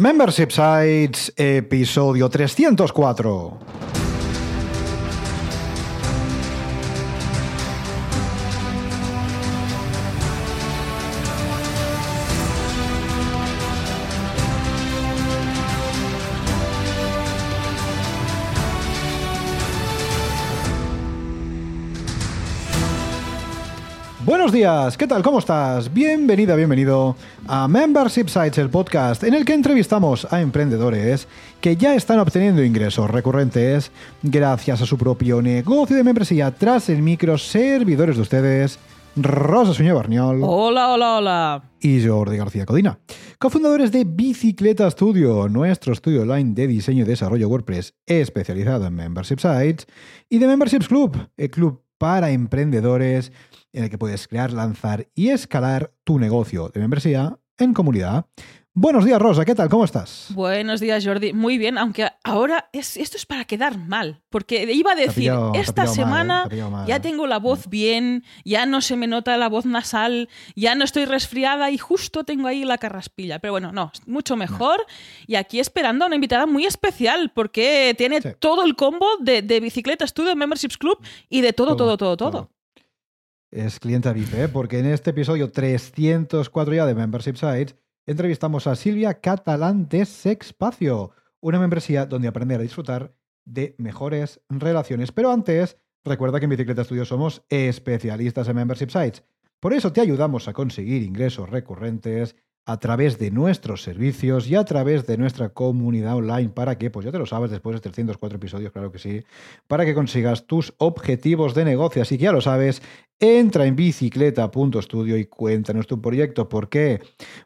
Membership Sites, episodio 304. Buenos días, ¿qué tal? ¿Cómo estás? Bienvenida, bienvenido a Membership Sites, el podcast en el que entrevistamos a emprendedores que ya están obteniendo ingresos recurrentes gracias a su propio negocio de membresía tras el micro servidores de ustedes. Rosa Suñé Barniol. Hola, hola, hola. Y Jordi García Codina, cofundadores de Bicicleta Studio, nuestro estudio online de diseño y desarrollo WordPress especializado en Membership Sites, y de Memberships Club, el club para emprendedores en el que puedes crear, lanzar y escalar tu negocio de membresía en comunidad. Buenos días, Rosa, ¿qué tal? ¿Cómo estás? Buenos días, Jordi. Muy bien, aunque ahora es, esto es para quedar mal, porque iba a decir, pillado- esta mal, ¿eh? semana ya tengo la voz bien, ya no se me nota la voz nasal, ya no estoy resfriada y justo tengo ahí la carraspilla. Pero bueno, no, mucho mejor. Y aquí esperando a una invitada muy especial, porque tiene Sí. todo el combo de, de Bicicleta Studio, Memberships Club y de todo, todo, todo, todo. Es clienta VIP, ¿eh? porque en este episodio 304 ya de Membership Sites entrevistamos a Silvia Catalán de Sexpacio, una membresía donde aprender a disfrutar de mejores relaciones. Pero antes, recuerda que en Bicicleta Studio somos especialistas en Membership Sites. Por eso te ayudamos a conseguir ingresos recurrentes a través de nuestros servicios y a través de nuestra comunidad online para que, pues ya te lo sabes, después de 304 episodios, claro que sí, para que consigas tus objetivos de negocio. Así que ya lo sabes, entra en bicicleta.studio y cuéntanos tu proyecto. ¿Por qué?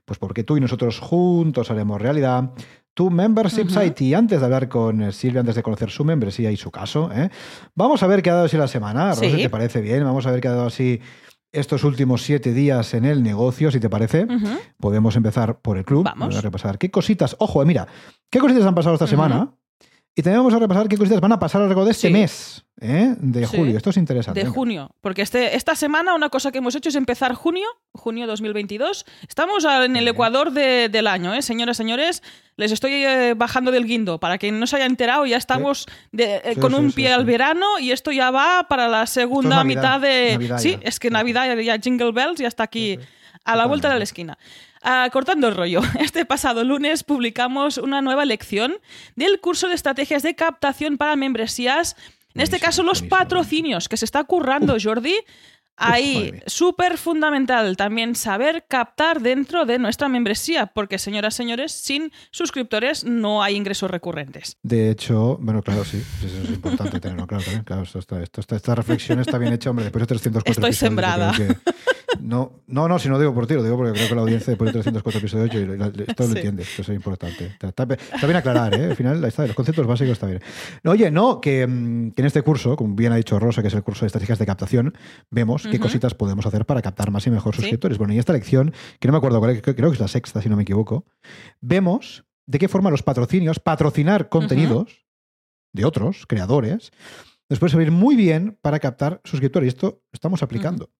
Pues porque tú y nosotros juntos haremos realidad tu membership Ujú. site. Y antes de hablar con Silvia, antes de conocer su membresía y su caso, ¿eh? vamos a ver qué ha dado así la semana. Rosa, Sí. ¿te parece bien? Vamos a ver qué ha dado así estos últimos siete días en el negocio, si te parece. Podemos empezar por el club. Vamos. a repasar qué cositas. Ojo, eh, mira, qué cositas han pasado esta semana. Y también vamos a repasar qué cositas van a pasar a lo largo de este Sí. mes ¿eh? de Sí. julio. Esto es interesante. De Venga. junio, porque este, esta semana una cosa que hemos hecho es empezar junio, junio 2022. Estamos en el ecuador de- del año, ¿eh? señoras, señores. Les estoy eh, bajando del guindo para que no se haya enterado. Ya estamos de- eh, Sí, con un pie al verano y esto ya va para la segunda Navidad, mitad de. Navidad sí, ya. es que. Navidad ya Jingle Bells ya está aquí a la vuelta de la esquina. Ah, cortando el rollo, este pasado lunes publicamos una nueva lección del curso de estrategias de captación para membresías. En este caso, los patrocinios, que se está currando, Jordi. Ahí, súper fundamental también saber captar dentro de nuestra membresía, porque, señoras, señores, sin suscriptores no hay ingresos recurrentes. De hecho, bueno, claro, sí, eso es importante tenerlo claro también. Claro, esto está- esto está- esta reflexión está bien hecha, hombre, después de 304 Estoy sembrada. que- no, no, no, si no digo por ti, lo digo porque creo que la audiencia después de 304 episodios yo- la- esto lo Sí. entiende, esto es importante. Está, está- está bien aclarar, ¿eh? Al final, está, los conceptos básicos está bien. Oye, no, que, mm, que en este curso, como bien ha dicho Rosa, que es el curso de estrategias de captación, vemos qué cositas podemos hacer para captar más y mejor Sí. suscriptores. Bueno, y esta lección, que no me acuerdo cuál es, creo que es la sexta, si no me equivoco, vemos de qué forma los patrocinios, patrocinar contenidos de otros creadores, después se va a ir muy bien para captar suscriptores. Y esto lo estamos aplicando.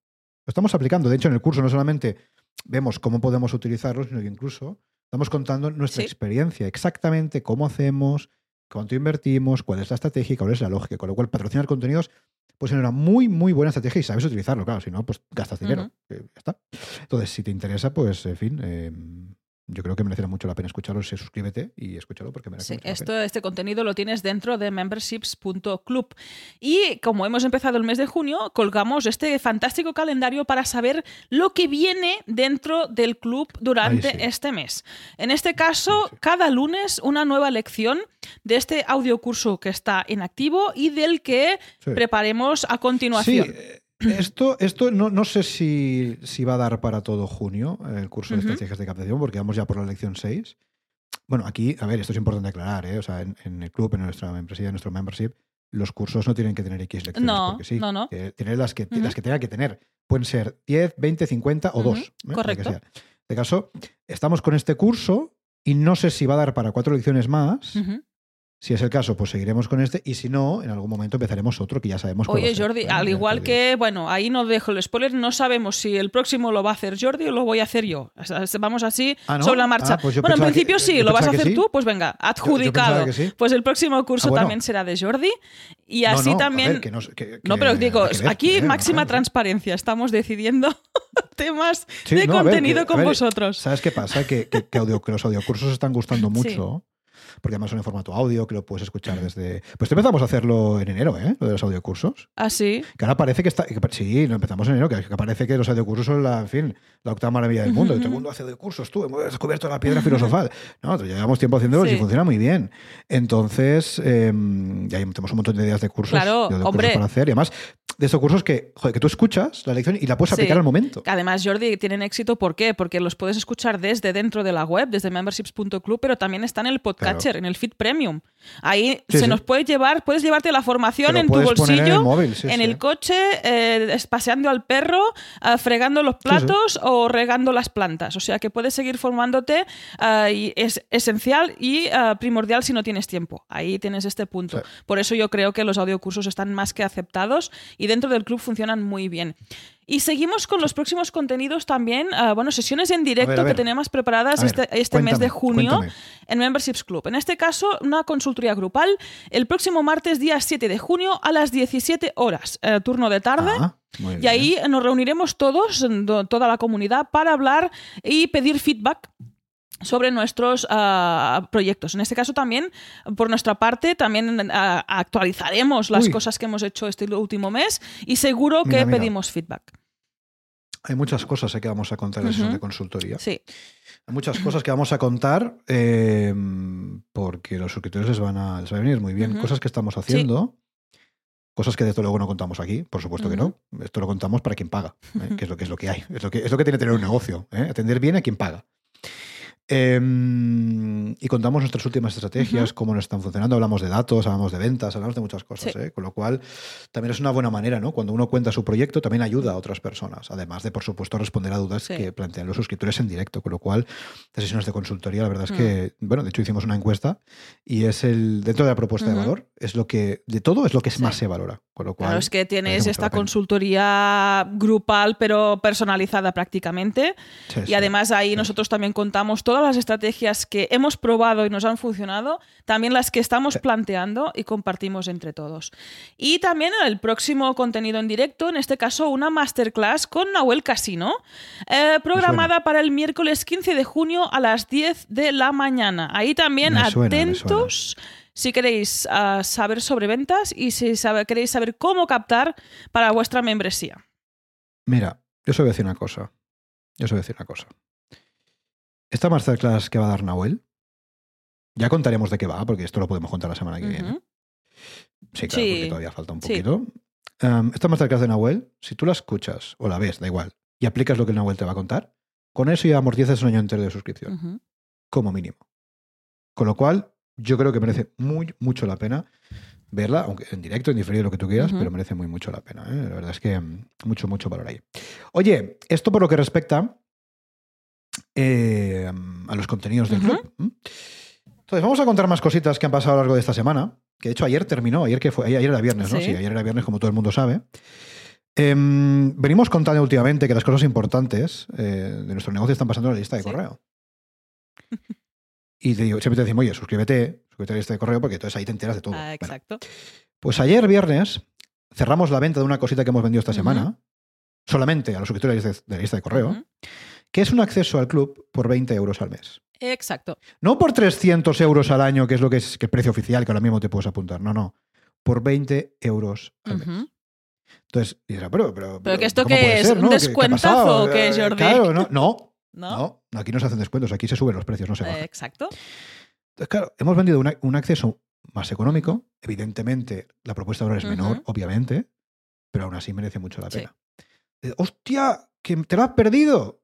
Lo estamos aplicando. De hecho, en el curso no solamente vemos cómo podemos utilizarlo, sino que incluso estamos contando nuestra Sí. experiencia, exactamente cómo hacemos, cuánto invertimos, cuál es la estrategia y cuál es la lógica. Con lo cual, patrocinar contenidos pues es una muy, muy buena estrategia y sabes utilizarlo, claro. Si no, pues gastas dinero. Que ya está. Entonces, si te interesa, pues, en fin, eh, yo creo que merecerá mucho la pena escucharlo. Se suscríbete y escúchalo porque merece Sí, mucho la esto, pena. este contenido lo tienes dentro de memberships.club. Y como hemos empezado el mes de junio, colgamos este fantástico calendario para saber lo que viene dentro del club durante sí. este mes. En este caso, sí. cada lunes una nueva lección de este audiocurso que está en activo y del que preparemos a continuación. eh, esto, esto no, no sé si, si va a dar para todo junio eh, el curso de Ujú. estrategias de captación, porque vamos ya por la lección 6. Bueno, aquí, a ver, esto es importante aclarar, ¿eh? O sea, en, en el club, en nuestra membresía, en nuestro membership, los cursos no tienen que tener X lecciones. No, porque sí. no, no. Eh, tener las que, las que tenga que tener. Pueden ser 10, 20, 50 o Ujú, 2. ¿eh? La que correcto. En este caso, estamos con este curso y no sé si va a dar para cuatro lecciones más. Si es el caso, pues seguiremos con este. Y si no, en algún momento empezaremos otro que ya sabemos cuál va a Oye, ser, Jordi, al igual que, bueno, ahí no dejo el spoiler, no sabemos si el próximo lo va a hacer Jordi o lo voy a hacer yo. O sea, Vamos así Ah, ¿no? sobre la marcha. Ah, pues yo bueno, en que- principio sí, lo vas a hacer sí. tú, pues venga, adjudicado. sí. Pues el próximo curso Ah, bueno. también será de Jordi. Y así no, también. ver, que no, que- No, que- pero digo, ver, aquí máxima transparencia. Estamos decidiendo temas Sí, de no, a ver, contenido con ver, vosotros. ¿Sabes qué pasa? Que, que- que audio- que los audiocursos están gustando mucho. Porque además son en formato audio, que lo puedes escuchar desde. Pues empezamos a hacerlo en enero, ¿eh? Lo de los audiocursos. Así. Que ahora parece que está. sí, lo empezamos en enero, que, parece que los audiocursos son la, en fin, la octava maravilla del mundo. Y todo el mundo hace audiocursos, tú hemos descubierto la piedra filosofal. No, llevamos tiempo haciéndolos Sí. y funciona muy bien. Entonces, eh, ya tenemos un montón de ideas de cursos, Claro, de audiocursos hombre. para hacer. Y además, de estos cursos que, joder, que tú escuchas la lección y la puedes Sí. aplicar al momento. Además, Jordi, tienen éxito, ¿por qué? Porque los puedes escuchar desde dentro de la web, desde memberships.club, pero también está en el podcatcher, en el feed premium. Ahí Sí, se sí. nos puede llevar, puedes llevarte la formación en tu bolsillo, en el móvil, sí, en sí. el coche, eh, paseando al perro, ah, fregando los platos o regando las plantas. O sea que puedes seguir formándote ah, y es esencial y ah, primordial si no tienes tiempo. Ahí tienes este punto. Por eso yo creo que los audiocursos están más que aceptados y dentro del club funcionan muy bien. Y seguimos con los próximos contenidos también, ah, bueno, sesiones en directo a ver. que tenemos preparadas ver, este, este mes de junio cuéntame. en Memberships Club. En este caso, una consultoría grupal el próximo martes, día 7 de junio, a las 17 horas, eh, turno de tarde. Ah, Y bien. ahí nos reuniremos todos, do- toda la comunidad, para hablar y pedir feedback sobre nuestros ah, proyectos. En este caso también, por nuestra parte, también ah, actualizaremos las Uy. cosas que hemos hecho este último mes y seguro que Mira, pedimos feedback. Hay muchas cosas eh, que vamos a contar en la sesión de consultoría. Sí, Hay muchas cosas que vamos a contar eh, porque los suscriptores les van, a, les va a venir muy bien. Cosas que estamos haciendo, cosas que desde luego no contamos aquí, por supuesto que no. Esto lo contamos para quien paga, ¿eh? que, es lo, que es lo que hay. Es lo que, es lo que tiene que tener un negocio, ¿eh? atender bien a quien paga. Eh, y contamos nuestras últimas estrategias, cómo nos están funcionando, hablamos de datos, hablamos de ventas, hablamos de muchas cosas, Sí. ¿eh? con lo cual también es una buena manera, ¿no? Cuando uno cuenta su proyecto, también ayuda a otras personas, además de, por supuesto, responder a dudas Sí. que plantean los suscriptores en directo, con lo cual las sesiones de consultoría, la verdad es Mm. que, bueno, de hecho hicimos una encuesta y es el, dentro de la propuesta de valor, es lo que, de todo, es lo que Sí. más se valora, con lo cual... claro, es que tienes esta consultoría grupal, pero personalizada prácticamente. Sí, Y sí. además ahí sí. nosotros también contamos todas las estrategias que hemos probado y nos han funcionado, también las que estamos planteando y compartimos entre todos. Y también el próximo contenido en directo, en este caso una masterclass con Nahuel Casino, eh, programada para el miércoles 15 de junio a las 10 de la mañana. Ahí también suena, atentos. Si queréis ah, saber sobre ventas y si sabe- queréis saber cómo captar para vuestra membresía. Mira, yo os voy a decir una cosa. Yo os voy a decir una cosa. Esta masterclass que va a dar Nahuel, ya contaremos de qué va, porque esto lo podemos contar la semana que viene. Sí, claro, Sí. porque todavía falta un Sí. poquito. Um, esta masterclass de Nahuel, si tú la escuchas o la ves, da igual, y aplicas lo que el Nahuel te va a contar, con eso ya amortizas un año entero de suscripción, como mínimo. Con lo cual, yo creo que merece muy, mucho la pena verla, aunque en directo, en diferido, lo que tú quieras, pero merece muy mucho la pena. ¿eh? La verdad es que mm, mucho, mucho valor ahí. Oye, esto por lo que respecta eh, a los contenidos del club. Entonces, vamos a contar más cositas que han pasado a lo largo de esta semana. Que de hecho ayer terminó, ayer que fue, ayer era viernes, ¿no? Sí. Sí, ayer era viernes, como todo el mundo sabe. Em, venimos contando últimamente que las cosas importantes eh, de nuestro negocio están pasando en la lista de Sí. correo. Y te digo, siempre te decimos, oye, suscríbete, suscríbete a la lista de correo porque entonces ahí te enteras de todo. Ah, Bueno, exacto. pues ayer viernes cerramos la venta de una cosita que hemos vendido esta semana, solamente a los suscriptores de, de la lista de correo, que es un acceso al club por 20 euros al mes. Exacto. No por 300 euros al año, que es lo que es que el precio oficial, que ahora mismo te puedes apuntar. No, no. Por 20 euros al mes. Ujú. Entonces, y dirá, pero, pero, ¿Pero que esto ¿cómo qué puede es? ser, ¿Un no? ¿Qué- qué descuentazo o qué, Eh, Jordi? Claro, no, no, ¿No? no, aquí no se hacen descuentos, aquí se suben los precios, no se bajan. Eh, exacto. Entonces, claro, hemos vendido una- un acceso más económico. Evidentemente, la propuesta ahora es menor, obviamente, pero aún así merece mucho la pena. Eh, ¡Hostia! ¿Que te lo has perdido?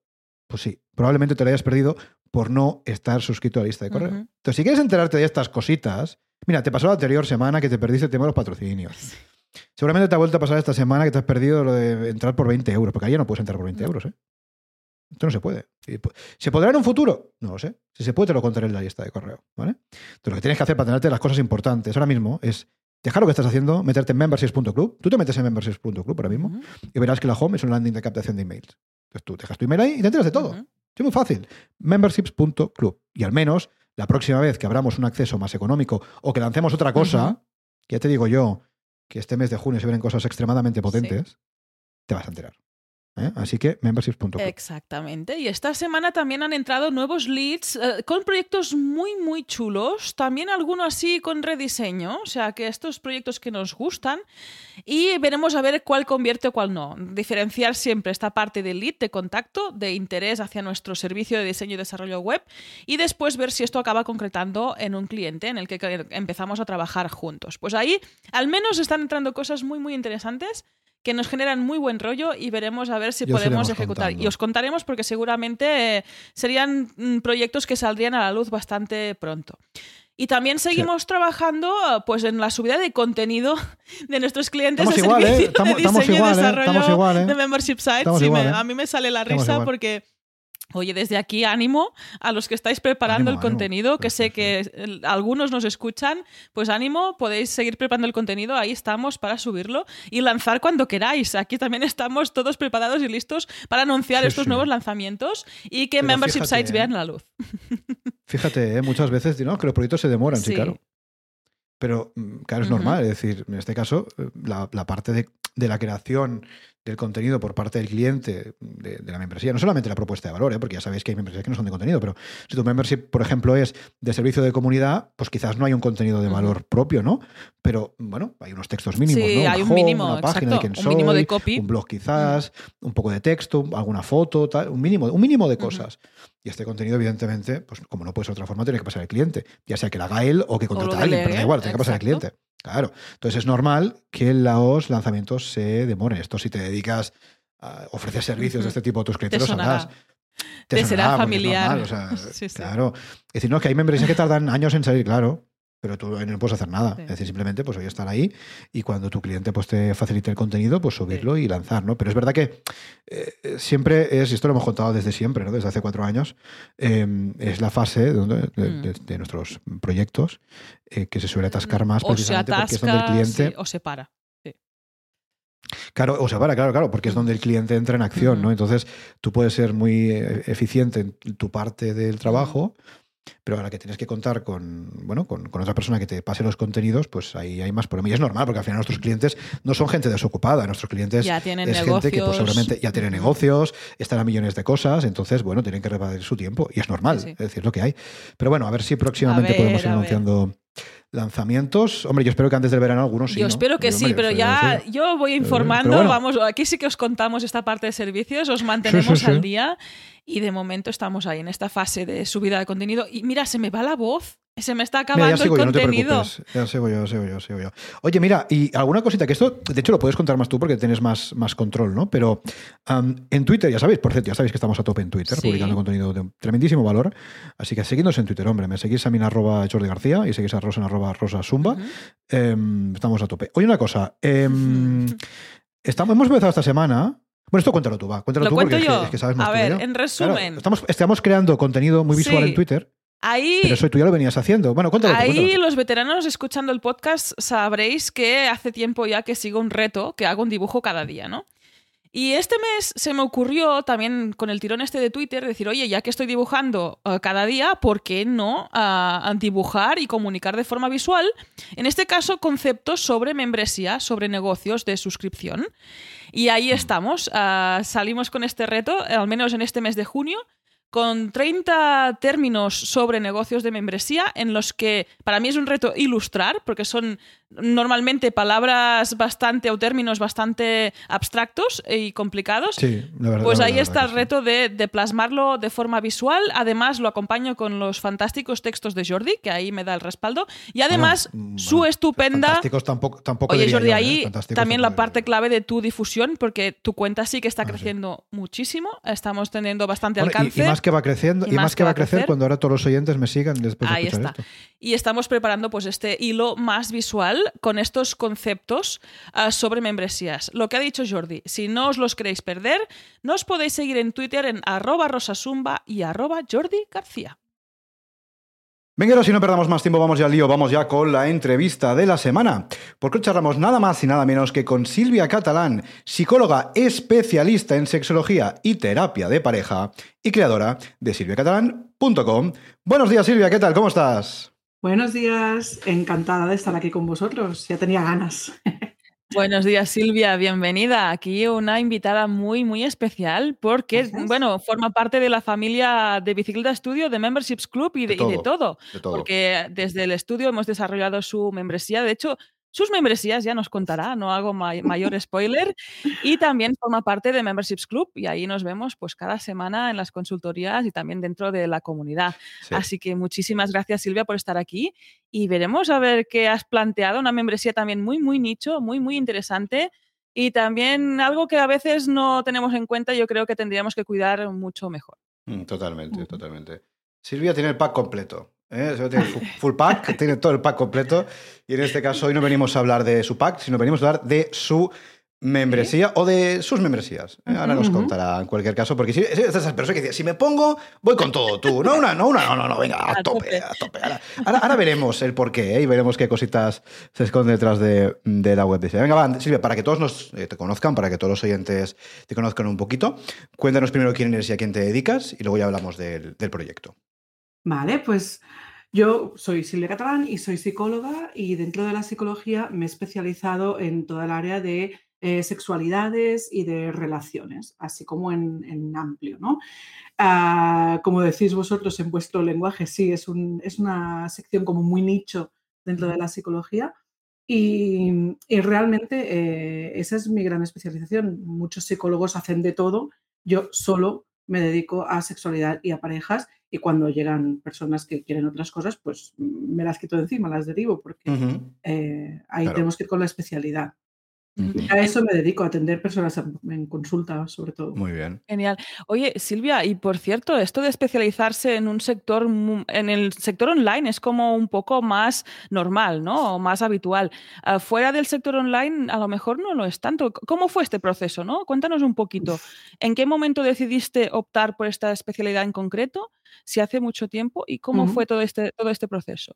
Pues sí, probablemente te lo hayas perdido por no estar suscrito a la lista de correo. Entonces, si quieres enterarte de estas cositas, mira, te pasó la anterior semana que te perdiste el tema de los patrocinios. Seguramente te ha vuelto a pasar esta semana que te has perdido lo de entrar por 20 euros, porque ahí ya no puedes entrar por 20 No. euros, ¿eh? Esto no se puede. ¿Se podrá en un futuro? No lo sé. Si se puede, te lo contaré en la lista de correo. ¿vale? Entonces, lo que tienes que hacer para tenerte las cosas importantes ahora mismo es dejar lo que estás haciendo, meterte en memberships.club. Tú te metes en memberships.club ahora mismo y verás que la home es un landing de captación de emails. Entonces tú dejas tu email ahí y te enteras de todo. Es muy fácil. Memberships.club. Y al menos la próxima vez que abramos un acceso más económico o que lancemos otra cosa, que ya te digo yo que este mes de junio se vienen cosas extremadamente potentes, te vas a enterar. ¿Eh? Así que memberships.com. Exactamente. Y esta semana también han entrado nuevos leads eh, con proyectos muy, muy chulos. También algunos así con rediseño. O sea, que estos proyectos que nos gustan. Y veremos a ver cuál convierte o cuál no. Diferenciar siempre esta parte de lead, de contacto, de interés hacia nuestro servicio de diseño y desarrollo web. Y después ver si esto acaba concretando en un cliente en el que empezamos a trabajar juntos. Pues ahí al menos están entrando cosas muy, muy interesantes que nos generan muy buen rollo y veremos a ver si podemos ejecutar. Y os contaremos porque seguramente eh, serían mm, proyectos que saldrían a la luz bastante pronto. Y también seguimos trabajando pues en la subida de contenido de nuestros clientes estamos de igual, servicio ¿eh? estamos, de diseño igual, y desarrollo igual, ¿eh? de membership sites. Me, a mí me sale la risa porque Oye, desde aquí ánimo a los que estáis preparando el contenido, que sé que algunos nos escuchan, pues ánimo, podéis seguir preparando el contenido, ahí estamos para subirlo y lanzar cuando queráis. Aquí también estamos todos preparados y listos para anunciar estos nuevos lanzamientos y que membership sites vean la luz. Fíjate, ¿eh? muchas veces ¿no? que los proyectos se demoran, sí, claro. Pero mm, claro, es normal, es decir, en este caso, eh, la, parte de, de la creación del contenido por parte del cliente de, la membresía, no solamente la propuesta de valor, ¿eh? porque ya sabéis que hay membresías que no son de contenido, pero si tu membership, por ejemplo, es de servicio de comunidad, pues quizás no hay un contenido de valor propio, ¿no? Pero bueno, hay unos textos mínimos, sí, ¿no? hay un mínimo, una página de un mínimo de copy, un blog quizás, un poco de texto, alguna foto, tal, un mínimo, un mínimo de cosas. Y este contenido, evidentemente, pues como no puede ser de otra forma, tiene que pasar al cliente, ya sea que la haga él o que contrate a alguien, pero da igual, tiene que pasar al cliente. Claro. Entonces es normal que los lanzamientos se demoren. Esto si te dedicas ofrecer servicios de este tipo a tus clientes, te Te, será familiar. Claro. Es decir, no, que hay membresías que tardan años en salir, claro, pero tú no puedes hacer nada. Es decir, simplemente pues hoy estar ahí y cuando tu cliente pues, te facilite el contenido, pues subirlo y lanzar, ¿no? Pero es verdad que eh, siempre es, y esto lo hemos contado desde siempre, ¿no? Desde hace cuatro años, em, es la fase mm. de, nuestros proyectos eh, que se suele atascar más precisamente porque es donde el cliente... o se para. Claro, o sea, para, claro, claro, porque es donde el cliente entra en acción, ¿no? Entonces, tú puedes ser muy eh, eficiente en tu parte del trabajo, pero ahora que tienes que contar con, bueno, con, otra persona que te pase los contenidos, pues ahí hay más problema. Y es normal, porque al final nuestros clientes no son gente desocupada, nuestros clientes ya tienen es gente que pues, seguramente ya tiene negocios, están a millones de cosas, entonces, bueno, tienen que repartir su tiempo. Y es normal, es decir, lo que hay. Pero bueno, a ver si próximamente podemos ir anunciando lanzamientos. Hombre, yo espero que antes del verano algunos sí. Yo espero que sí, pero ya yo voy informando. Vamos, aquí sí que os contamos esta parte de servicios, os mantenemos al día y de momento estamos ahí en esta fase de subida de contenido. Y mira, se me va la voz. Se me está acabando el contenido. ya sigo yo, sigo yo, sigo yo. Oye, mira, y alguna cosita que esto, de hecho, lo puedes contar más tú porque tienes más, más control, ¿no? Pero en Twitter, ya sabéis, por cierto, ya sabéis que estamos a tope en Twitter, publicando contenido de tremendísimo valor. Así que seguidnos en Twitter, hombre. Me seguís a mí en arroba Jordi García y seguís a Rosa en arroba Rosa Zumba. Em, estamos a tope. Oye, una cosa. Em, estamos, hemos empezado esta semana bueno, esto cuéntalo tú, va. Cuéntalo tú porque Es, que, sabes más A ver, en resumen. estamos, estamos creando contenido muy visual en Twitter. Ahí, pero eso tú ya lo venías haciendo. Bueno, cuéntalo. Ahí los veteranos escuchando el podcast sabréis que hace tiempo ya que sigo un reto, que hago un dibujo cada día, ¿no? Y este mes se me ocurrió también con el tirón este de Twitter decir, oye, ya que estoy dibujando eh, cada día, ¿por qué no uh, dibujar y comunicar de forma visual? En este caso, conceptos sobre membresía, sobre negocios de suscripción. Y ahí estamos. Uh, salimos con este reto, al menos en este mes de junio, con 30 términos sobre negocios de membresía en los que para mí es un reto ilustrar, porque son normalmente palabras bastante o términos bastante abstractos y complicados. Sí, la verdad, pues ahí está el reto de, plasmarlo de forma visual. Además, lo acompaño con los fantásticos textos de Jordi, que ahí me da el respaldo. Y además, su estupenda. Fantásticos tampoco. tampoco Oye, Jordi, ¿eh? ahí también la parte clave de tu difusión, porque tu cuenta sí que está ah, creciendo muchísimo. Estamos teniendo bastante alcance. Y, más más que va creciendo, y, más, que, va a crecer, cuando ahora todos los oyentes me sigan después de Ahí escuchar está. esto. Y estamos preparando pues este hilo más visual con estos conceptos ah, sobre membresías. Lo que ha dicho Jordi, si no os los queréis perder, nos podéis seguir en Twitter en arroba rosasumba y arroba Jordi García. Venga, si no perdamos más tiempo, vamos ya al lío, vamos ya con la entrevista de la semana. Porque hoy charlamos nada más y nada menos que con Silvia Catalán, psicóloga especialista en sexología y terapia de pareja y creadora de silviacatalán.com. Buenos días, Silvia, ¿qué tal? ¿Cómo estás? Buenos días, encantada de estar aquí con vosotros, ya tenía ganas. Buenos días, Silvia, bienvenida. Aquí una invitada muy, muy especial porque, Gracias. bueno, forma parte de la familia de Bicicleta Estudio, de Memberships Club y de, De y de todo. De todo. Porque desde el estudio hemos desarrollado su membresía. De hecho, sus membresías ya nos contará, no hago may- mayor spoiler. Y también forma parte de Memberships Club y ahí nos vemos pues cada semana en las consultorías y también dentro de la comunidad. Sí. Así que muchísimas gracias Silvia por estar aquí y veremos a ver qué has planteado, una membresía también muy, muy nicho, muy, muy interesante y también algo que a veces no tenemos en cuenta, yo creo que tendríamos que cuidar mucho mejor. Mm, Totalmente, totalmente. Silvia tiene el pack completo. ¿Eh? Tiene fu- full pack, tiene todo el pack completo. Y en este caso hoy no venimos a hablar de su pack, sino venimos a hablar de su membresía o de sus membresías. ¿eh? Ahora nos contará en cualquier caso, porque si, es esas personas que dicen, si me pongo, voy con todo tú. No, una, no, una, no, no, no, venga, a, A tope, tope. a tope. Ahora, ahora- ahora veremos el porqué ¿eh? y veremos qué cositas se esconden detrás de, de la web de Silvia. Venga, va, Silvia, para que todos nos, eh, te conozcan, para que todos los oyentes te conozcan un poquito, cuéntanos primero quién eres y a quién te dedicas y luego ya hablamos del, del proyecto. Vale, pues yo soy Silvia Catalán y soy psicóloga y dentro de la psicología me he especializado en toda el área de eh, sexualidades y de relaciones, así como en, amplio, ¿no? Ah, como decís vosotros en vuestro lenguaje, sí, es, un- es una sección como muy nicho dentro de la psicología y, y realmente eh, esa es mi gran especialización. Muchos psicólogos hacen de todo, yo solo me dedico a sexualidad y a parejas y cuando llegan personas que quieren otras cosas, pues me las quito de encima, las derivo, porque eh, ahí Claro. tenemos que ir con la especialidad. A eso me dedico, a atender personas en consulta, sobre todo. Muy bien. Genial. Oye, Silvia, y por cierto, esto de especializarse en un sector, en el sector online es como un poco más normal, ¿no? O más habitual. Ah, fuera del sector online, a lo mejor no lo es tanto. ¿Cómo fue este proceso, no? Cuéntanos un poquito. ¿En qué momento decidiste optar por esta especialidad en concreto? Si hace mucho tiempo y cómo fue todo este, todo este proceso.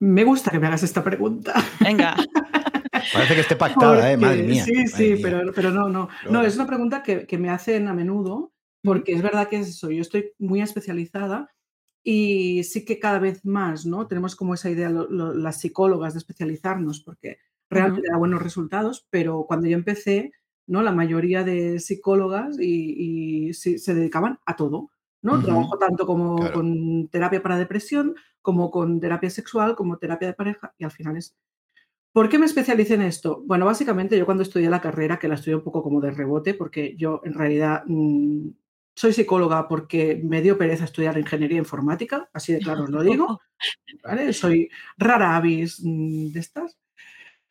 Me gusta que me hagas esta pregunta. Venga. Parece que esté pactada, ¿eh? Madre Porque- mía. Sí, madre sí, mía. pero, pero no, no. No, es una pregunta que, que me hacen a menudo, porque es verdad que es eso, yo estoy muy especializada y sí que cada vez más, ¿no? Tenemos como esa idea lo- lo- las psicólogas de especializarnos, porque realmente da buenos resultados, pero cuando yo empecé, ¿no? La mayoría de psicólogas y, y sí, se dedicaban a todo, ¿no? Ujú. Trabajo tanto como Claro. con terapia para depresión, como con terapia sexual, como terapia de pareja, y al final es ¿Por qué me especialicé en esto? Bueno, básicamente yo cuando estudié la carrera, que la estudié un poco como de rebote, porque yo en realidad mm, soy psicóloga porque me dio pereza estudiar ingeniería informática, así de claro os lo digo, ¿vale? Soy rara avis mm, de estas.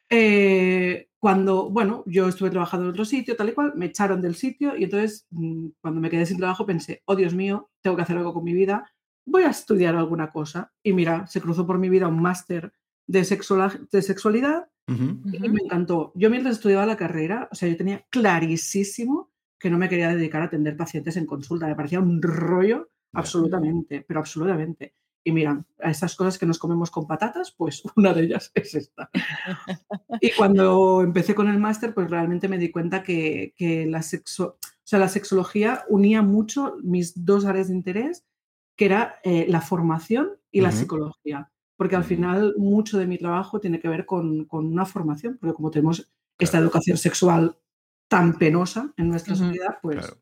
Eh, cuando, bueno, yo estuve trabajando en otro sitio, tal y cual, me echaron del sitio y entonces mm, cuando me quedé sin trabajo pensé, oh Dios mío, tengo que hacer algo con mi vida, voy a estudiar alguna cosa. Y mira, se cruzó por mi vida un máster de, sexualidad Ujú. y me encantó. Yo mientras estudiaba la carrera, o sea, yo tenía clarísimo que no me quería dedicar a atender pacientes en consulta. Me parecía un rollo, absolutamente, pero absolutamente. Y mira, a esas cosas que nos comemos con patatas, pues una de ellas es esta. Y cuando empecé con el máster, pues realmente me di cuenta que, que la, sexo, o sea, la sexología unía mucho mis dos áreas de interés, que era eh, la formación y la psicología. Porque al final mucho de mi trabajo tiene que ver con, con una formación, porque como tenemos esta educación sexual tan penosa en nuestra sociedad, pues Claro.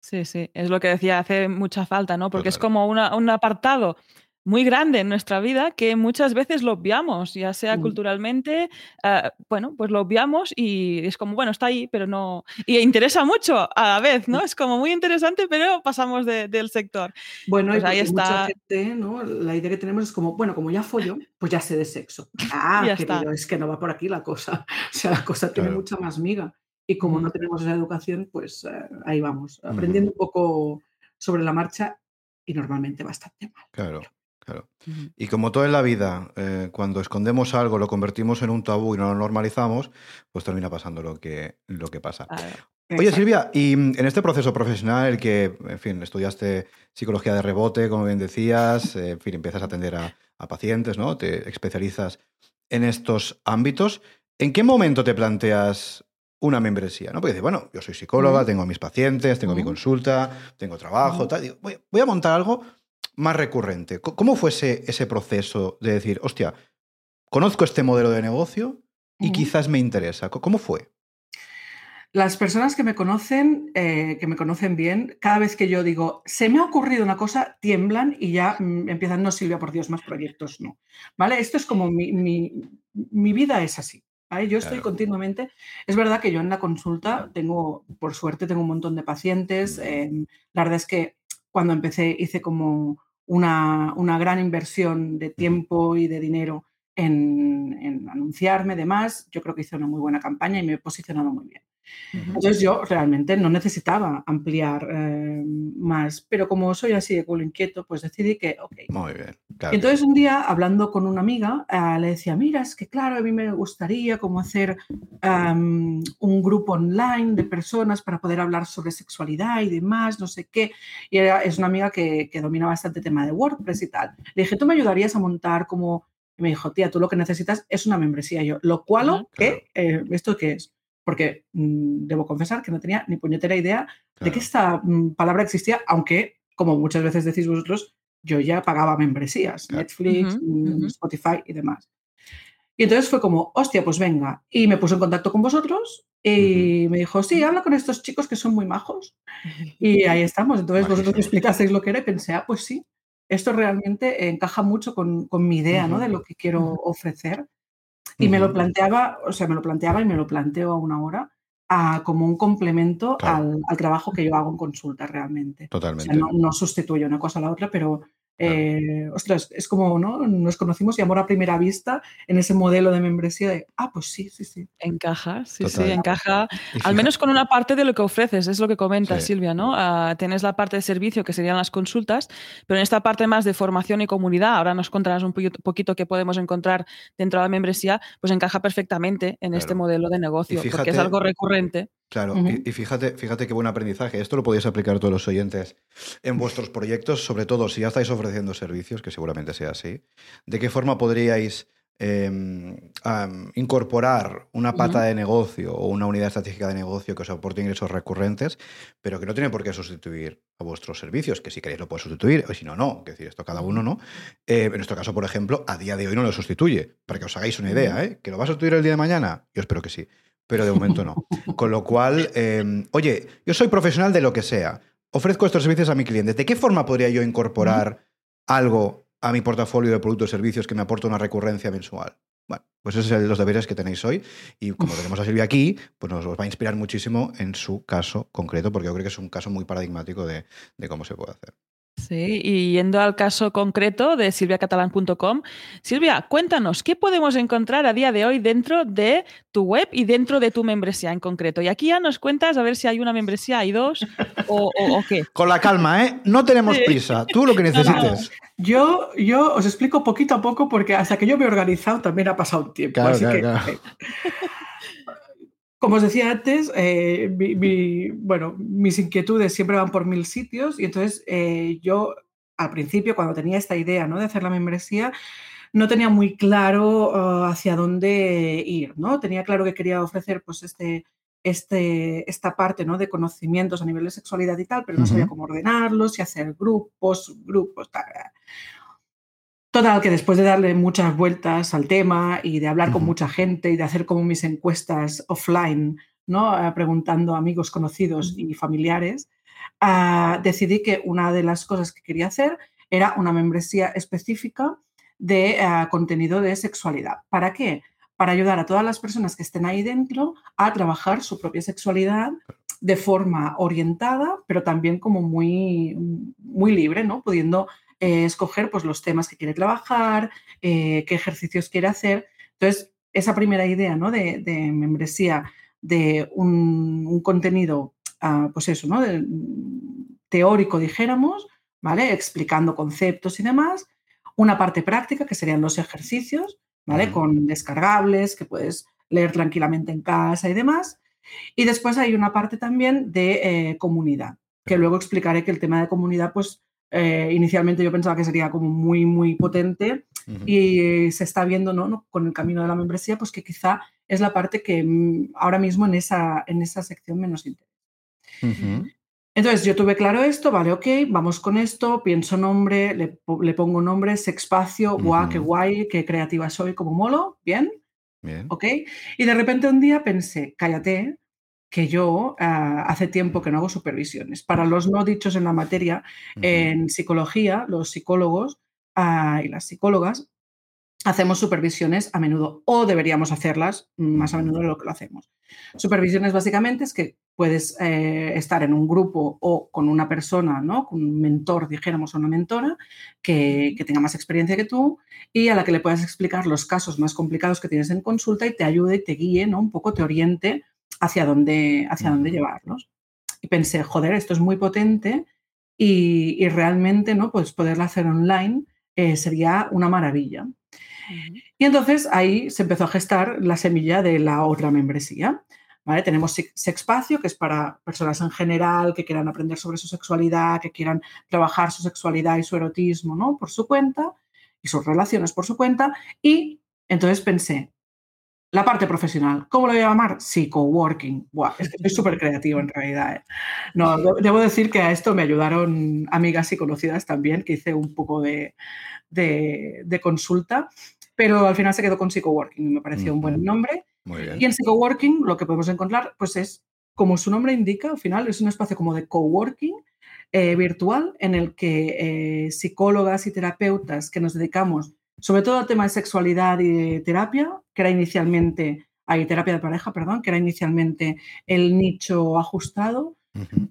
Sí, sí, es lo que decía, hace mucha falta, ¿no? Porque es como una- un apartado muy grande en nuestra vida que muchas veces lo obviamos, ya sea Mm. culturalmente, ah, bueno, pues lo obviamos y es como, bueno, está ahí, pero no... Y interesa mucho a la vez, ¿no? Es como muy interesante, pero pasamos de- del sector. Bueno, Pues y ahí mucha está. gente, ¿no? La idea que tenemos es como, bueno, como ya follo, pues ya sé de sexo. Ah, Ya querido, está. es que no va por aquí la cosa. O sea, la cosa tiene Claro. mucha más miga. Y como Ujú. no tenemos esa educación, pues eh, ahí vamos, aprendiendo un poco sobre la marcha y normalmente bastante mal. Claro. Claro. Y como todo en la vida, eh, cuando escondemos algo, lo convertimos en un tabú y no lo normalizamos, pues termina pasando lo que, lo que pasa. Oye, Silvia, y mm, en este proceso profesional, el que, en fin, estudiaste psicología de rebote, como bien decías, eh, en fin, empiezas a atender a, pacientes, ¿no? Te especializas en estos ámbitos. ¿En qué momento te planteas una membresía? ¿no? Porque dices, bueno, yo soy psicóloga, tengo a mis pacientes, tengo mi consulta, tengo trabajo, tal. voy, a montar algo más recurrente. ¿Cómo fue ese, proceso de decir, hostia, conozco este modelo de negocio y quizás me interesa? ¿Cómo fue? Las personas que me conocen, eh, que me conocen bien, cada vez que yo digo, se me ha ocurrido una cosa, tiemblan y ya mm, empiezan, no, Silvia, por Dios, más proyectos, no. ¿Vale? Esto es como mi, vida es así. Yo estoy continuamente. Es verdad que yo en la consulta tengo, por suerte, tengo un montón de pacientes. Em, la verdad es que cuando empecé hice como una, una gran inversión de tiempo y de dinero en, en, anunciarme, demás. Yo creo que hice una muy buena campaña y me he posicionado muy bien. Entonces yo realmente no necesitaba ampliar eh, más, pero como soy así de culo inquieto, pues decidí que, ok. Muy bien. entonces un día, hablando con una amiga, eh, le decía, mira, es que claro, a mí me gustaría como hacer em, un grupo online de personas para poder hablar sobre sexualidad y demás, no sé qué. Y es una amiga que, que domina bastante el tema de WordPress y tal. Le dije, ¿tú me ayudarías a montar como... Y me dijo, tía, tú lo que necesitas es una membresía. yo, ¿lo cual? ¿Qué? Eh, ¿Esto qué es? Porque mm, debo confesar que no tenía ni puñetera idea de que esta mm, palabra existía, aunque, como muchas veces decís vosotros, yo ya pagaba membresías, Netflix, mm, Spotify y demás. Y entonces fue como, hostia, pues venga. Y me puso en contacto con vosotros y me dijo, sí, habla con estos chicos que son muy majos. Y ahí estamos. Entonces vosotros me explicasteis lo que era y pensé, ah, pues sí, esto realmente encaja mucho con, con mi idea ¿no? de lo que quiero ofrecer. Y me lo planteaba, o sea, me lo planteaba y me lo planteo a hora a, como un complemento al, al, trabajo que yo hago en consulta realmente. Totalmente. no, no, sustituye una cosa a la otra, pero eh, ostras, es como, ¿no? Nos conocimos y amor a primera vista en ese modelo de membresía de, ah, pues sí, sí, sí. Encaja, sí, sí, encaja. Al menos con una parte de lo que ofreces, es lo que comenta Silvia, ¿no? Uh, tienes la parte de servicio que serían las consultas, pero en esta parte más de formación y comunidad, ahora nos contarás un poquito qué podemos encontrar dentro de la membresía, pues encaja perfectamente en este modelo de negocio, porque es algo recurrente. Claro, y, fíjate, fíjate qué buen aprendizaje. Esto lo podéis aplicar todos los oyentes en vuestros proyectos, sobre todo si ya estáis ofreciendo servicios, que seguramente sea así. ¿De qué forma podríais em, incorporar una pata de negocio o una unidad estratégica de negocio que os aporte ingresos recurrentes, pero que no tiene por qué sustituir a vuestros servicios, que si queréis lo puede sustituir, o si no, no. Es decir, esto cada uno no. Eh, en nuestro caso, por ejemplo, a día de hoy no lo sustituye, para que os hagáis una idea, ¿eh? ¿Que lo va a sustituir el día de mañana? Yo espero que sí pero de momento no. Con lo cual, em, oye, yo soy profesional de lo que sea, ofrezco estos servicios a mi cliente. ¿De qué forma podría yo incorporar algo a mi portafolio de productos y servicios que me aporte una recurrencia mensual? Bueno, pues esos son los deberes que tenéis hoy. Y como tenemos a Silvia aquí, pues nos va a inspirar muchísimo en su caso concreto, porque yo creo que es un caso muy paradigmático de cómo se puede hacer. Sí, y yendo al caso concreto de silviacatalán.com, Silvia, cuéntanos, ¿qué podemos encontrar a día de hoy dentro de tu web y dentro de tu membresía en concreto? Y aquí ya nos cuentas a ver si hay una membresía, hay dos o, qué. Con la calma, ¿eh? No tenemos prisa, tú lo que necesites. Yo, yo os explico poquito a poco porque hasta que yo me he organizado también ha pasado un tiempo. así que, eh, como os decía antes, eh, bueno, mis inquietudes siempre van por mil sitios y entonces eh, yo al principio, cuando tenía esta idea ¿no? de hacer la membresía, no tenía muy claro uh, hacia dónde ir, ¿no? Tenía claro que quería ofrecer pues este, este, esta parte ¿no? de conocimientos a nivel de sexualidad y tal, pero no sabía cómo ordenarlos y hacer grupos, grupos, tal. Total, que después de darle muchas vueltas al tema y de hablar con mucha gente y de hacer como mis encuestas offline, ¿no? Eh, preguntando a amigos conocidos y familiares, ah, decidí que una de las cosas que quería hacer era una membresía específica de ah, contenido de sexualidad. ¿Para qué? Para ayudar a todas las personas que estén ahí dentro a trabajar su propia sexualidad de forma orientada, pero también como muy, muy libre, ¿no? Pudiendo eh, escoger pues, los temas que quiere trabajar, eh, qué ejercicios quiere hacer. Entonces, esa primera idea ¿no? de, membresía de un, contenido, ah, pues eso, ¿no? teórico, dijéramos, ¿vale? Explicando conceptos y demás. Una parte práctica, que serían los ejercicios, ¿vale? Con descargables, que puedes leer tranquilamente en casa y demás. Y después hay una parte también de eh, comunidad, que luego explicaré que el tema de comunidad, pues eh, inicialmente yo pensaba que sería como muy, muy potente y se está viendo ¿no? ¿no? con el camino de la membresía, pues que quizá es la parte que mm, ahora mismo en esa, en esa sección menos interesa. Entonces yo tuve claro esto, vale, ok, vamos con esto, pienso nombre, le, le pongo nombre, sexpacio, guau, qué Ujú. guay, qué creativa soy, como molo, bien, Bien. ok. Y de repente un día pensé, cállate, que yo ah, hace tiempo que no hago supervisiones. Para los no dichos en la materia, en psicología, los psicólogos ah, y las psicólogas hacemos supervisiones a menudo o deberíamos hacerlas más a menudo de lo que lo hacemos. Supervisiones básicamente es que puedes eh, estar en un grupo o con una persona, ¿no? con un mentor, dijéramos, o una mentora que, que tenga más experiencia que tú y a la que le puedas explicar los casos más complicados que tienes en consulta y te ayude y te guíe, ¿no? un poco te oriente hacia dónde, hacia dónde llevarlos. Y pensé, joder, esto es muy potente y, y realmente ¿no? pues poderlo hacer online eh, sería una maravilla. Y entonces ahí se empezó a gestar la semilla de la otra membresía. ¿vale? Tenemos Sex- Sexpacio, que es para personas en general que quieran aprender sobre su sexualidad, que quieran trabajar su sexualidad y su erotismo ¿no? por su cuenta y sus relaciones por su cuenta. Y entonces pensé, la parte profesional, ¿cómo lo voy a llamar? Psicoworking. Buah, es que soy súper creativo en realidad. ¿eh? No, de- debo decir que a esto me ayudaron amigas y conocidas también, que hice un poco de, de- de consulta, pero al final se quedó con Psicoworking y me pareció un buen nombre. Muy bien. Y en Psicoworking lo que podemos encontrar, pues es, como su nombre indica, al final es un espacio como de coworking eh, virtual en el que eh, psicólogas y terapeutas que nos dedicamos sobre todo al tema de sexualidad y de terapia, que era inicialmente, hay terapia de pareja, perdón, que era inicialmente el nicho ajustado,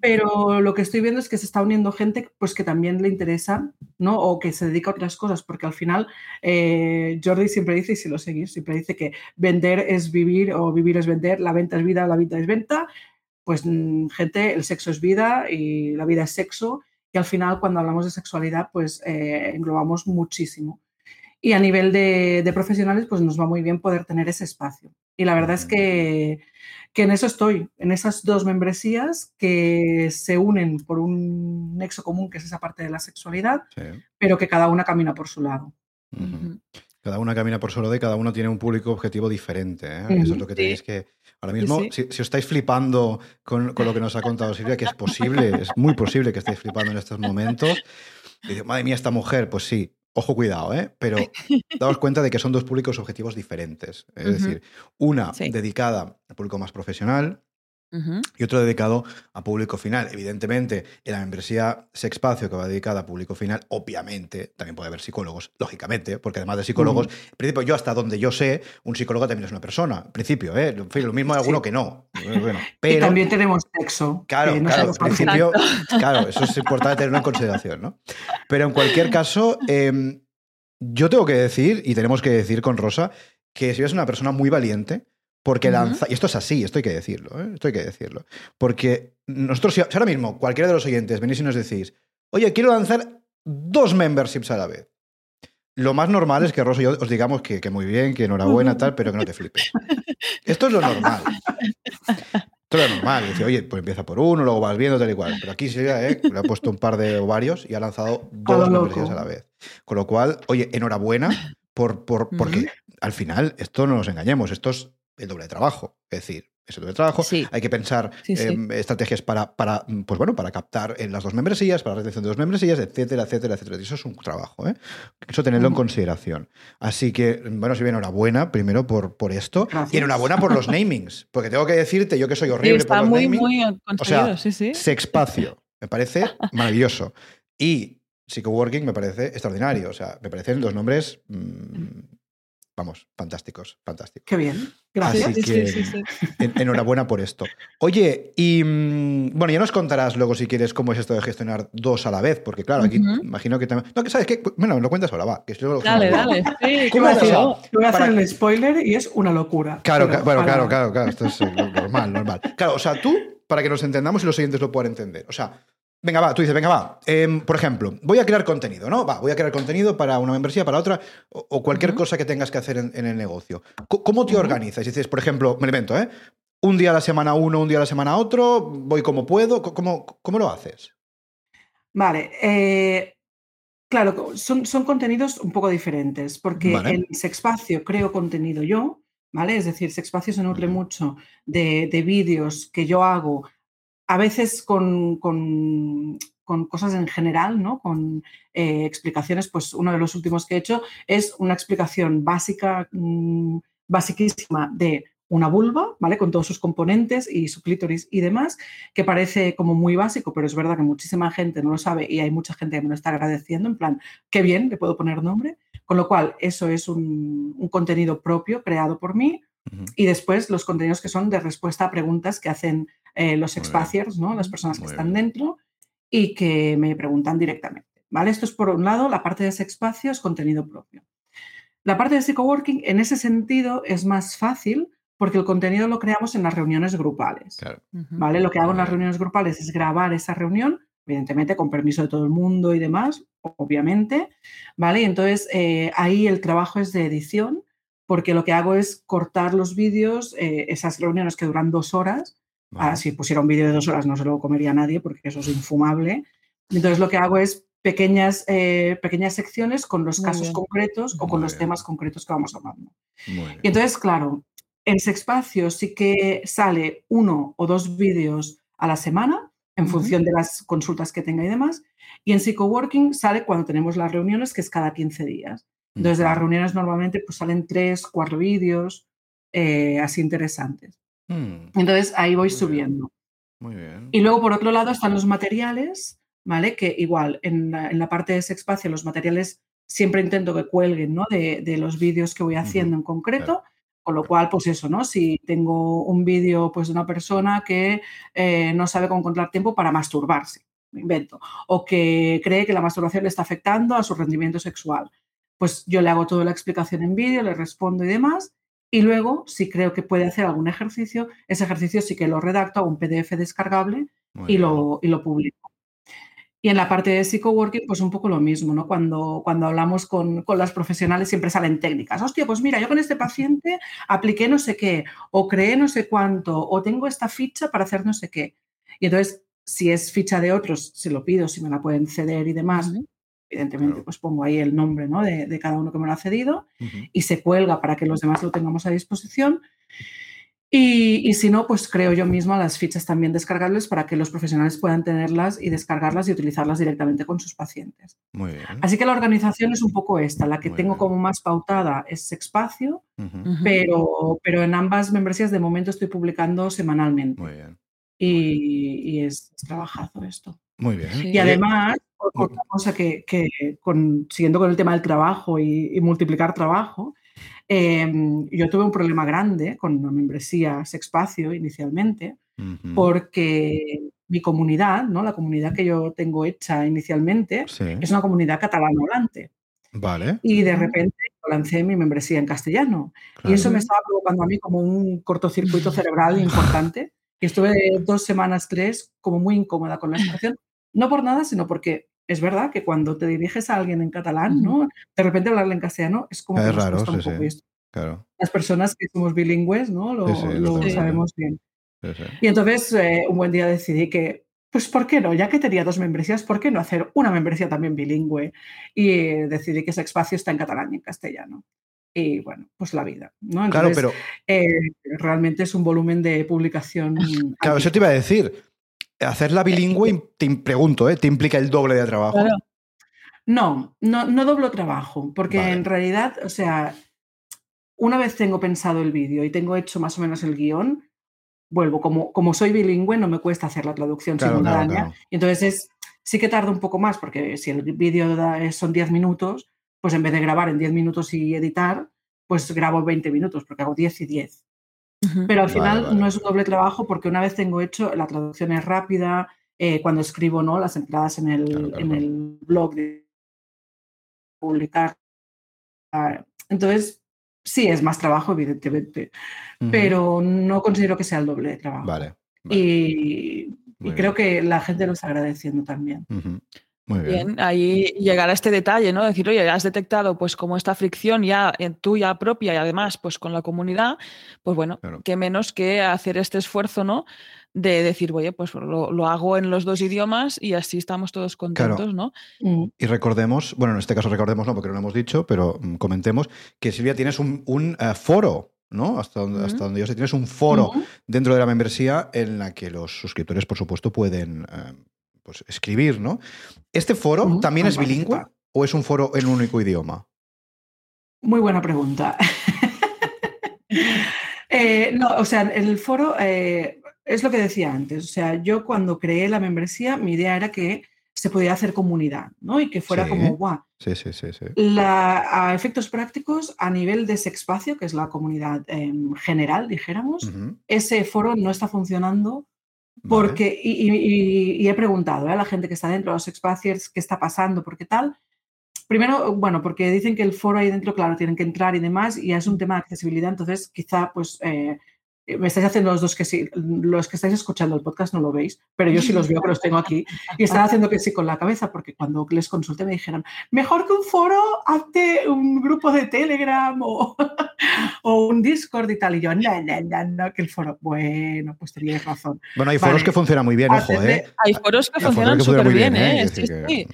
pero lo que estoy viendo es que se está uniendo gente pues, que también le interesa, ¿no? O que se dedica a otras cosas, porque al final eh, Jordi siempre dice, y si lo seguís, siempre dice que vender es vivir o vivir es vender, la venta es vida, la vida es venta. Pues mm, gente, el sexo es vida y la vida es sexo. Y al final, cuando hablamos de sexualidad, pues eh, englobamos muchísimo. Y a nivel de, de profesionales, pues nos va muy bien poder tener ese espacio. Y la verdad es que, que en eso estoy, en esas dos membresías que se unen por un nexo común, que es esa parte de la sexualidad, Sí. pero que cada una camina por su lado. Cada una camina por su lado y cada uno tiene un público objetivo diferente. ¿eh? Eso es lo que sí. tenéis que. Ahora mismo, sí. Si, si os estáis flipando con, con lo que nos ha contado Silvia, que es posible, es muy posible que estéis flipando en estos momentos. Y dice, madre mía, esta mujer, pues sí, ojo, cuidado, ¿eh? Pero daos cuenta de que son dos públicos objetivos diferentes. Es decir, una Sí. dedicada al público más profesional Y otro dedicado a público final. Evidentemente, en la membresía Sexpacio, que va dedicada a público final, obviamente también puede haber psicólogos, lógicamente, porque además de psicólogos, en principio, yo hasta donde yo sé, un psicólogo también es una persona. En principio, ¿eh? En fin, lo mismo hay alguno Sí. que no. Bueno, y pero, también tenemos sexo. Claro, no claro, en principio, claro, eso es importante tenerlo en consideración, ¿no? Pero en cualquier caso, eh, yo tengo que decir, y tenemos que decir con Rosa, que si eres una persona muy valiente, porque lanza, y esto es así, esto hay que decirlo, ¿eh? esto hay que decirlo, porque nosotros, si ahora mismo cualquiera de los oyentes venís y nos decís, oye, quiero lanzar dos memberships a la vez. Lo más normal es que Rosa y yo os digamos que, que muy bien, que enhorabuena, tal, pero que no te flipes. Esto es lo normal. Esto es lo normal. Dice, oye, pues empieza por uno, luego vas viendo tal y cual. Pero aquí Silvia ¿eh? le ha puesto un par de ovarios y ha lanzado dos membresías a la vez. Con lo cual, oye, enhorabuena por, por, porque al final, esto no nos engañemos, esto es el doble trabajo. Es decir, es el doble trabajo. Sí. Hay que pensar Sí, sí. em, estrategias para, para, mm, pues bueno, para captar en las dos membresías, para la retención de dos membresías, etcétera, etcétera, etcétera. Y eso es un trabajo, ¿eh? Eso tenerlo en consideración. Así que, bueno, Silvia, enhorabuena primero por, por esto. Gracias. Y enhorabuena por los namings. Porque tengo que decirte, yo que soy Sí, horrible está por los muy, namings. muy o conseguido, sea, sí, sí. Sexpacio. Me parece maravilloso. Y Psychoworking me parece extraordinario. O sea, me parecen dos nombres, mm, vamos, fantásticos, fantásticos. Qué bien. Gracias. Así Sí, que sí, sí, sí. en- enhorabuena por esto. Oye, y mm, bueno, ya nos contarás luego si quieres cómo es esto de gestionar dos a la vez, porque claro, aquí imagino que también... No, que sabes qué, bueno, lo cuentas ahora, va. Que Dale, dale. Sí, ¿Cómo claro. voy a hacer Para- el spoiler y es una locura. Claro, Pero ca- bueno, claro, claro, claro. Esto es eh, lo normal, normal. Claro, o sea, tú, para que nos entendamos y los oyentes lo puedan entender. O sea, Venga, va, tú dices, venga, va. Em, por ejemplo, voy a crear contenido, ¿no? Va, voy a crear contenido para una membresía, para otra, o, o cualquier cosa que tengas que hacer en, en el negocio. ¿Cómo te Ujú. organizas? Dices, por ejemplo, me invento, ¿eh? Un día a la semana uno, un día a la semana otro, voy como puedo. ¿Cómo, cómo lo haces? Vale, eh, claro, son, son contenidos un poco diferentes, porque Vale. en Sexpacio creo contenido yo, ¿vale? Es decir, Sexpacio se nutre mucho de, de vídeos que yo hago, a veces con, cosas en general, ¿no? Con eh, explicaciones, pues uno de los últimos que he hecho es una explicación básica, mm, basiquísima de una vulva, ¿vale? Con todos sus componentes y su clítoris y demás, que parece como muy básico, pero es verdad que muchísima gente no lo sabe y hay mucha gente que me lo está agradeciendo, en plan, qué bien, le puedo poner nombre. Con lo cual, eso es un contenido propio creado por mí. Y después los contenidos que son de respuesta a preguntas que hacen eh, los expaciers, ¿no? las personas que Muy están bien. dentro y que me preguntan directamente. ¿vale? Esto es por un lado, la parte de Sexpacio es contenido propio. La parte de psicoworking, en ese sentido, es más fácil porque el contenido lo creamos en las reuniones grupales. Claro. ¿vale? Lo que hago en las reuniones grupales es grabar esa reunión, evidentemente con permiso de todo el mundo y demás, obviamente, ¿vale? Y entonces eh, ahí el trabajo es de edición, porque lo que hago es cortar los vídeos, eh, esas reuniones que duran dos horas. Vale. Ah, si pusiera un vídeo de dos horas no se lo comería nadie porque eso es infumable. Entonces lo que hago es pequeñas, eh, pequeñas secciones con los Muy casos bien. concretos o con los temas concretos que vamos hablando. Y entonces, claro, en Sexpacio sí que sale uno o dos vídeos a la semana en función de las consultas que tenga y demás. Y en Psychoworking sale cuando tenemos las reuniones, que es cada 15 días. Entonces, de las reuniones normalmente pues salen tres, cuatro vídeos eh, así interesantes. Mm, Entonces, ahí voy Muy bien. subiendo. Muy bien. Y luego, por otro lado, están los materiales, ¿vale? Que igual, en la, en la parte de Sexpacio, los materiales siempre intento que cuelguen, ¿no? De, de los vídeos que voy haciendo en concreto. Con lo cual, pues eso, ¿no? Si tengo un vídeo pues, de una persona que eh, no sabe cómo encontrar tiempo para masturbarse, me invento, o que cree que la masturbación le está afectando a su rendimiento sexual, pues yo le hago toda la explicación en vídeo, le respondo y demás. Y luego, si creo que puede hacer algún ejercicio, ese ejercicio sí que lo redacto a un PDF descargable y lo, y lo publico. Y en la parte de psicoworking, pues un poco lo mismo, ¿no? Cuando, cuando hablamos con, con las profesionales siempre salen técnicas. Hostia, pues mira, yo con este paciente apliqué no sé qué, o creé no sé cuánto, o tengo esta ficha para hacer no sé qué. Y entonces, si es ficha de otros, se lo pido, si me la pueden ceder y demás. Evidentemente, Claro. pues pongo ahí el nombre ¿no? de, de cada uno que me lo ha cedido y se cuelga para que los demás lo tengamos a disposición. Y, y si no, pues creo yo misma las fichas también descargables para que los profesionales puedan tenerlas y descargarlas y utilizarlas directamente con sus pacientes. Muy bien. Así que la organización es un poco esta. La que Muy tengo bien. como más pautada es. Ujú. pero, pero en ambas membresías de momento estoy publicando semanalmente. Muy bien. Y, y es, es trabajazo esto. Muy bien. Sí. Y además, otra cosa que, que con, siguiendo con el tema del trabajo y, y multiplicar trabajo, eh, yo tuve un problema grande con la membresía Sexpacio inicialmente, ujú. porque mi comunidad, ¿no? la comunidad que yo tengo hecha inicialmente, Sí. es una comunidad catalana hablante. Vale. Y de repente lancé mi membresía en castellano. Y claro. eso me estaba provocando a mí como un cortocircuito cerebral importante. Y estuve dos semanas, tres, como muy incómoda con la situación. No por nada, sino porque es verdad que cuando te diriges a alguien en catalán, ¿no? De repente hablarle en castellano es como Es que nos raro, un sí, poco. sí. Esto- Claro. Las personas que somos bilingües, ¿no? Lo, Sí, sabemos bien. Y entonces eh, un buen día decidí que, pues, ¿por qué no? Ya que tenía dos membresías, ¿por qué no hacer una membresía también bilingüe? Y eh, decidí que ese espacio está en catalán y en castellano. Y bueno, pues la vida, ¿no? Claro, Entonces, pero eh, realmente es un volumen de publicación. claro, eso te iba a decir. Hacerla bilingüe, im- te pregunto, ¿eh? ¿Te implica el doble de trabajo? Claro. No, no, no doblo trabajo, porque Vale. en realidad, o sea, una vez tengo pensado el vídeo y tengo hecho más o menos el guion, vuelvo, como, como soy bilingüe, no me cuesta hacer la traducción Claro, simultánea. claro. Y entonces es, sí que tarda un poco más, porque si el vídeo es- son 10 minutos, pues en vez de grabar en 10 minutos y editar, pues grabo 20 minutos, porque hago 10 y 10. Pero al final vale. no es un doble trabajo porque una vez tengo hecho, la traducción es rápida, eh, cuando escribo ¿no? las entradas en el, Claro, claro, en claro. el blog de publicar. ah, Entonces, sí es más trabajo, evidentemente, pero no considero que sea el doble de trabajo. Vale. vale. Y creo que la gente lo está agradeciendo también. Muy bien. Bien, ahí llegar a este detalle, ¿no? Decir, oye, has detectado pues como esta fricción ya en tuya propia y además pues con la comunidad, pues bueno, Claro. qué menos que hacer este esfuerzo, ¿no? De decir, oye, pues lo, lo hago en los dos idiomas y así estamos todos contentos, ¿no? Mm. Y recordemos, bueno, en este caso recordemos no, porque no lo hemos dicho, pero mm, comentemos que Silvia tienes un, un, eh, foro, ¿no? Hasta donde, hasta donde yo sé, tienes un foro dentro de la membresía en la que los suscriptores, por supuesto, pueden eh, pues, escribir, ¿no? ¿Este foro también es pueden bilingüe o es un foro en un único idioma? Muy buena pregunta. Eh, no, o sea, el foro eh, es lo que decía antes. O sea, yo cuando creé la membresía, mi idea era que se pudiera hacer comunidad, ¿no? Y que fuera Sí. como, guau, Sí, sí, sí, sí. la- a efectos prácticos, a nivel de Sexpacio, que es la comunidad em, general, dijéramos, ese foro no está funcionando. Porque, y, y- y- y he preguntado ¿eh? a la gente que está dentro de los Sexpaciers qué está pasando, por qué tal. Primero, bueno, porque dicen que el foro ahí dentro, claro, tienen que entrar y demás, y es un tema de accesibilidad, entonces quizá, pues, eh, me estáis haciendo los dos que sí, los que estáis escuchando el podcast no lo veis, pero yo sí los veo que los tengo aquí, y están haciendo que sí con la cabeza, porque cuando les consulté me dijeron, mejor que un foro, hazte un grupo de Telegram o, o un Discord y tal, y yo, no, no, no, no, que el foro, bueno, pues teníais razón. Bueno, hay foros Vale. que funcionan muy bien, ojo, ¿eh? Hay foros que Hay funcionan súper muy bien, ¿eh? Quiero Sí, que- sí.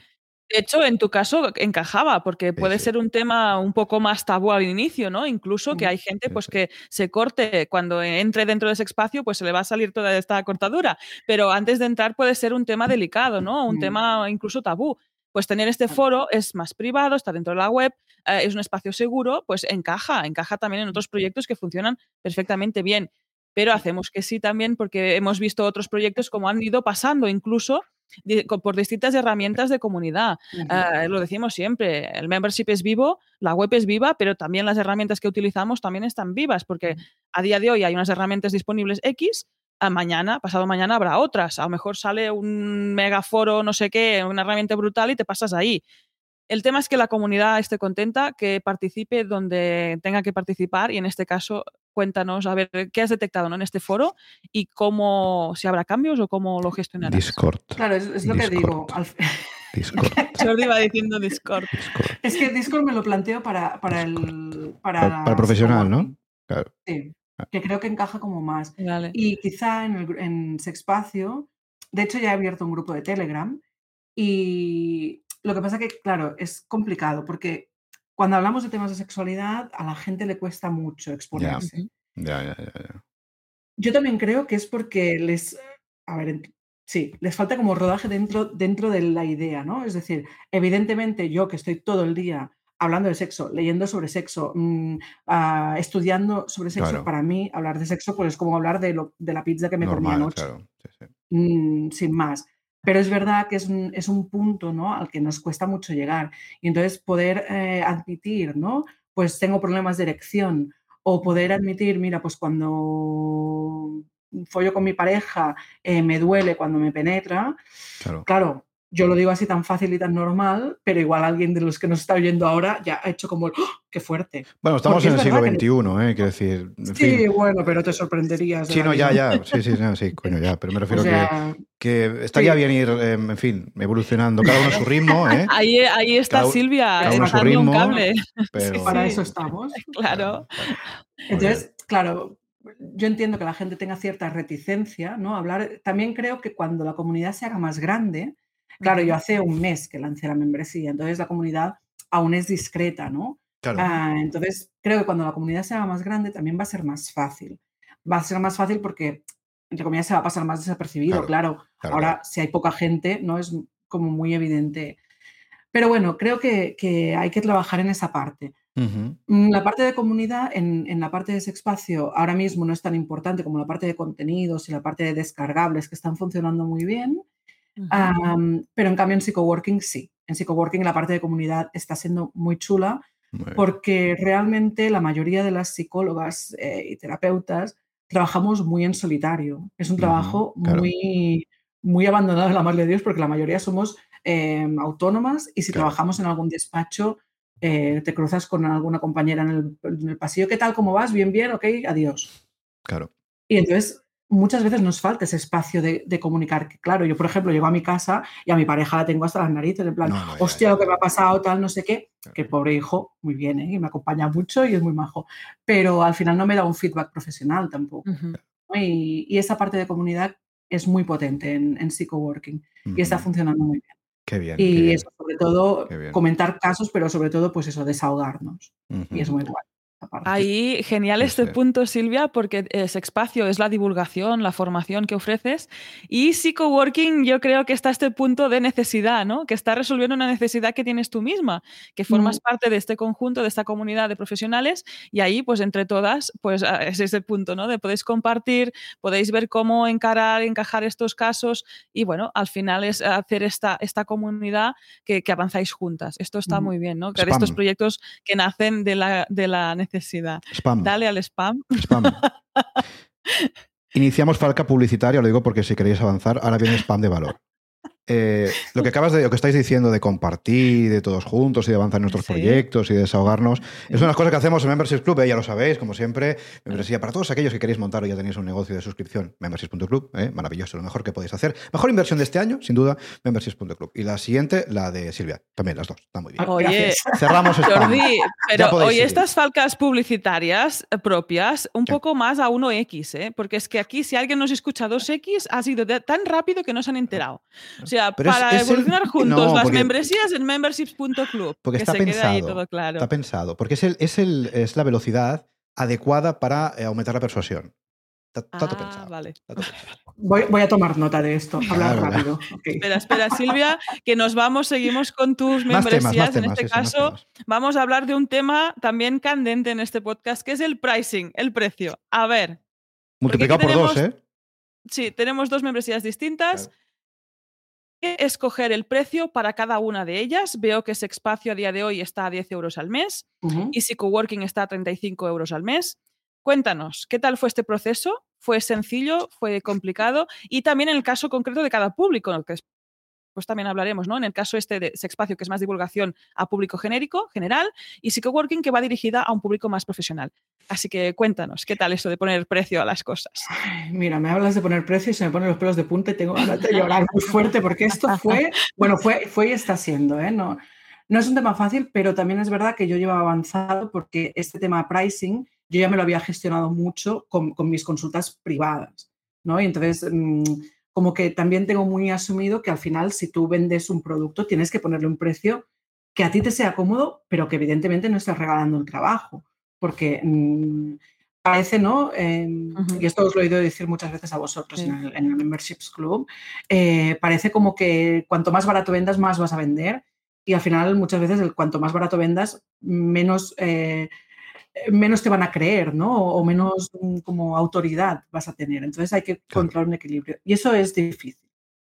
De hecho, en tu caso encajaba, porque puede sí. ser un tema un poco más tabú al inicio, ¿no? Incluso que hay gente pues que se corte cuando entre dentro de ese espacio, pues se le va a salir toda esta cortadura. Pero antes de entrar puede ser un tema delicado, ¿no? Un Mm. tema incluso tabú. Pues tener este foro es más privado, está dentro de la web, eh, es un espacio seguro, pues encaja, encaja también en otros proyectos que funcionan perfectamente bien. Pero hacemos que sí también porque hemos visto otros proyectos como han ido pasando incluso por distintas herramientas de comunidad. Eh, lo decimos siempre, el membership es vivo, la web es viva, pero también las herramientas que utilizamos también están vivas, porque a día de hoy hay unas herramientas disponibles X, mañana, pasado mañana habrá otras. A lo mejor sale un megaforo, no sé qué, una herramienta brutal y te pasas ahí. El tema es que la comunidad esté contenta, que participe donde tenga que participar y en este caso cuéntanos a ver qué has detectado ¿no? en este foro y cómo, si habrá cambios o cómo lo gestionarás. Discord. Claro, es, es lo que digo. Discord. Jordi va diciendo Discord. Discord. Es que Discord me lo planteo para, para el para, Para- profesional, ¿no? Claro. Sí, que creo que encaja como más. Vale. Y quizá en, el, en Sexpacio, de hecho ya he abierto un grupo de Telegram y lo que pasa que, claro, es complicado porque cuando hablamos de temas de sexualidad a la gente le cuesta mucho exponerse. Ya, ya, ya. Yo también creo que es porque les, a ver, sí, les falta como rodaje dentro, dentro de la idea, ¿no? Es decir, evidentemente yo que estoy todo el día hablando de sexo, leyendo sobre sexo, mm, ah, estudiando sobre sexo, Claro. para mí hablar de sexo pues es como hablar de, lo- de la pizza que me comí anoche, claro. Sí, sí. mm, sin más. Pero es verdad que es un, es un punto ¿no? al que nos cuesta mucho llegar. Y entonces poder eh, admitir, ¿no? Pues tengo problemas de erección. O poder admitir, mira, pues cuando follo con mi pareja eh, me duele cuando me penetra. Claro. Claro, yo lo digo así tan fácil y tan normal, pero igual alguien de los que nos está oyendo ahora ya ha hecho como, el, ¡Oh, ¡qué fuerte! Bueno, estamos Porque en el siglo XXI, ¿eh? Quiero decir. En Sí, fin. bueno, pero te sorprenderías. de Sí, no, ya, ya. Sí, sí, no, sí, coño, ya. Pero me O refiero sea, que, que estaría sí. bien ir, eh, en fin, evolucionando cada uno a su ritmo, ¿eh? Ahí, ahí está Cada Silvia, cada uno a su un cable. Pero, para sí. eso estamos. Claro. Entonces, claro, yo entiendo que la gente tenga cierta reticencia, ¿no? Hablar, también creo que cuando la comunidad se haga más grande, claro, yo hace un mes que lancé la membresía, entonces la comunidad aún es discreta, ¿no? Claro. Ah, entonces, creo que cuando la comunidad se haga más grande también va a ser más fácil. Va a ser más fácil porque, entre comillas, se va a pasar más desapercibido, Claro, claro. claro, Ahora, si hay poca gente, no es como muy evidente. Pero bueno, creo que, que hay que trabajar en esa parte. Mm, La parte de comunidad, en, en la parte de ese espacio, ahora mismo no es tan importante como la parte de contenidos y la parte de descargables, que están funcionando muy bien. Pero en cambio en Psychoworking sí. En Psychoworking la parte de comunidad está siendo muy chula Muy porque realmente la mayoría de las psicólogas eh, y terapeutas trabajamos muy en solitario. Es un trabajo claro. muy, muy abandonado en la madre de Dios porque la mayoría somos eh, autónomas y si Claro. trabajamos en algún despacho eh, te cruzas con alguna compañera en el, en el pasillo. ¿Qué tal? ¿Cómo vas? Bien, bien, ok, adiós. Claro. Y entonces muchas veces nos falta ese espacio de, comunicar. Que, claro, yo, por ejemplo, llego a mi casa y a mi pareja la tengo hasta las narices, en plan, hostia, lo que me ha pasado, tal, no sé qué. Que el pobre hijo, muy bien, ¿eh? y me acompaña mucho y es muy majo. Pero al final no me da un feedback profesional tampoco. y, esa parte de comunidad es muy potente en, en Psychoworking y está funcionando muy bien. Qué bien. Y eso, sobre todo, comentar casos, pero sobre todo, pues eso, desahogarnos. Y es muy guay. Ahí, genial este punto, Silvia, porque ese espacio es la divulgación, la formación que ofreces. Y Psychoworking, yo creo que está este punto de necesidad, ¿no? Que está resolviendo una necesidad que tienes tú misma, que formas mm. parte de este conjunto, de esta comunidad de profesionales. Y ahí, pues entre todas, pues ah, es ese punto, ¿no? De podéis compartir, podéis ver cómo encarar, encajar estos casos. Y bueno, al final es hacer esta, esta comunidad que, avanzáis juntas. Esto está muy bien, ¿no? Que estos proyectos que nacen de la, de la necesidad Spam. Dale al spam. Spam. Iniciamos falca publicitaria, lo digo porque si queréis avanzar, ahora viene spam de valor. Eh, lo que acabas de, lo que estáis diciendo de compartir, de todos juntos y de avanzar en nuestros proyectos y de desahogarnos, es una cosa que hacemos en Membership Club, ¿eh? ya lo sabéis, como siempre, membresía para todos aquellos que queréis montar o ya tenéis un negocio de suscripción, membership.club, ¿eh? maravilloso, lo mejor que podéis hacer. Mejor inversión de este año, sin duda, membership.club. Y la siguiente, la de Silvia, también las dos, está muy bien. Oye, cerramos spam. Jordi, pero oye, estas falcas publicitarias propias, un poco más a 1X, ¿eh? porque es que aquí si alguien nos escucha 2X, ha sido tan rápido que no se han enterado. O sea, para evolucionar juntos las membresías en memberships.club. Porque está pensado. Está pensado. Porque es, el, es, el, es la velocidad adecuada para eh, aumentar la persuasión. Está, ah, todo pensado. Vale. Voy, voy, a tomar nota de esto. Hablar rápido. Espera, espera, Silvia, que nos vamos, seguimos con tus membresías. en este caso, vamos a hablar de un tema también candente en este podcast, que es el pricing, el precio. A ver. Multiplicado por dos, ¿eh? Sí, tenemos dos membresías distintas escoger el precio para cada una de ellas. Veo que ese espacio a día de hoy está a 10 euros al mes y si Coworking está a 35 euros al mes. Cuéntanos, ¿qué tal fue este proceso? ¿Fue sencillo? ¿Fue complicado? Y también en el caso concreto de cada público, que pues también hablaremos, ¿no? En el caso este de Sexpacio, que es más divulgación a público genérico, general, y Psychoworking, que va dirigida a un público más profesional. Así que cuéntanos, ¿qué tal esto de poner precio a las cosas? mira, me hablas de poner precio y se me ponen los pelos de punta y tengo ganas de llorar muy fuerte porque esto fue, bueno, fue, fue y está siendo, ¿eh? No, no es un tema fácil, pero también es verdad que yo llevaba avanzado porque este tema pricing yo ya me lo había gestionado mucho con, con mis consultas privadas, ¿no? Y entonces... Mm, como que también tengo muy asumido que al final si tú vendes un producto tienes que ponerle un precio que a ti te sea cómodo, pero que evidentemente no estés regalando el trabajo, porque mm, parece, ¿no? Em, y esto os lo he oído decir muchas veces a vosotros en, el, Memberships Club, eh, parece como que cuanto más barato vendas, más vas a vender. Y al final, muchas veces, el cuanto más barato vendas, menos eh, menos te van a creer, ¿no? O menos mm, como autoridad vas a tener. Entonces hay que encontrar un equilibrio. Y eso es difícil.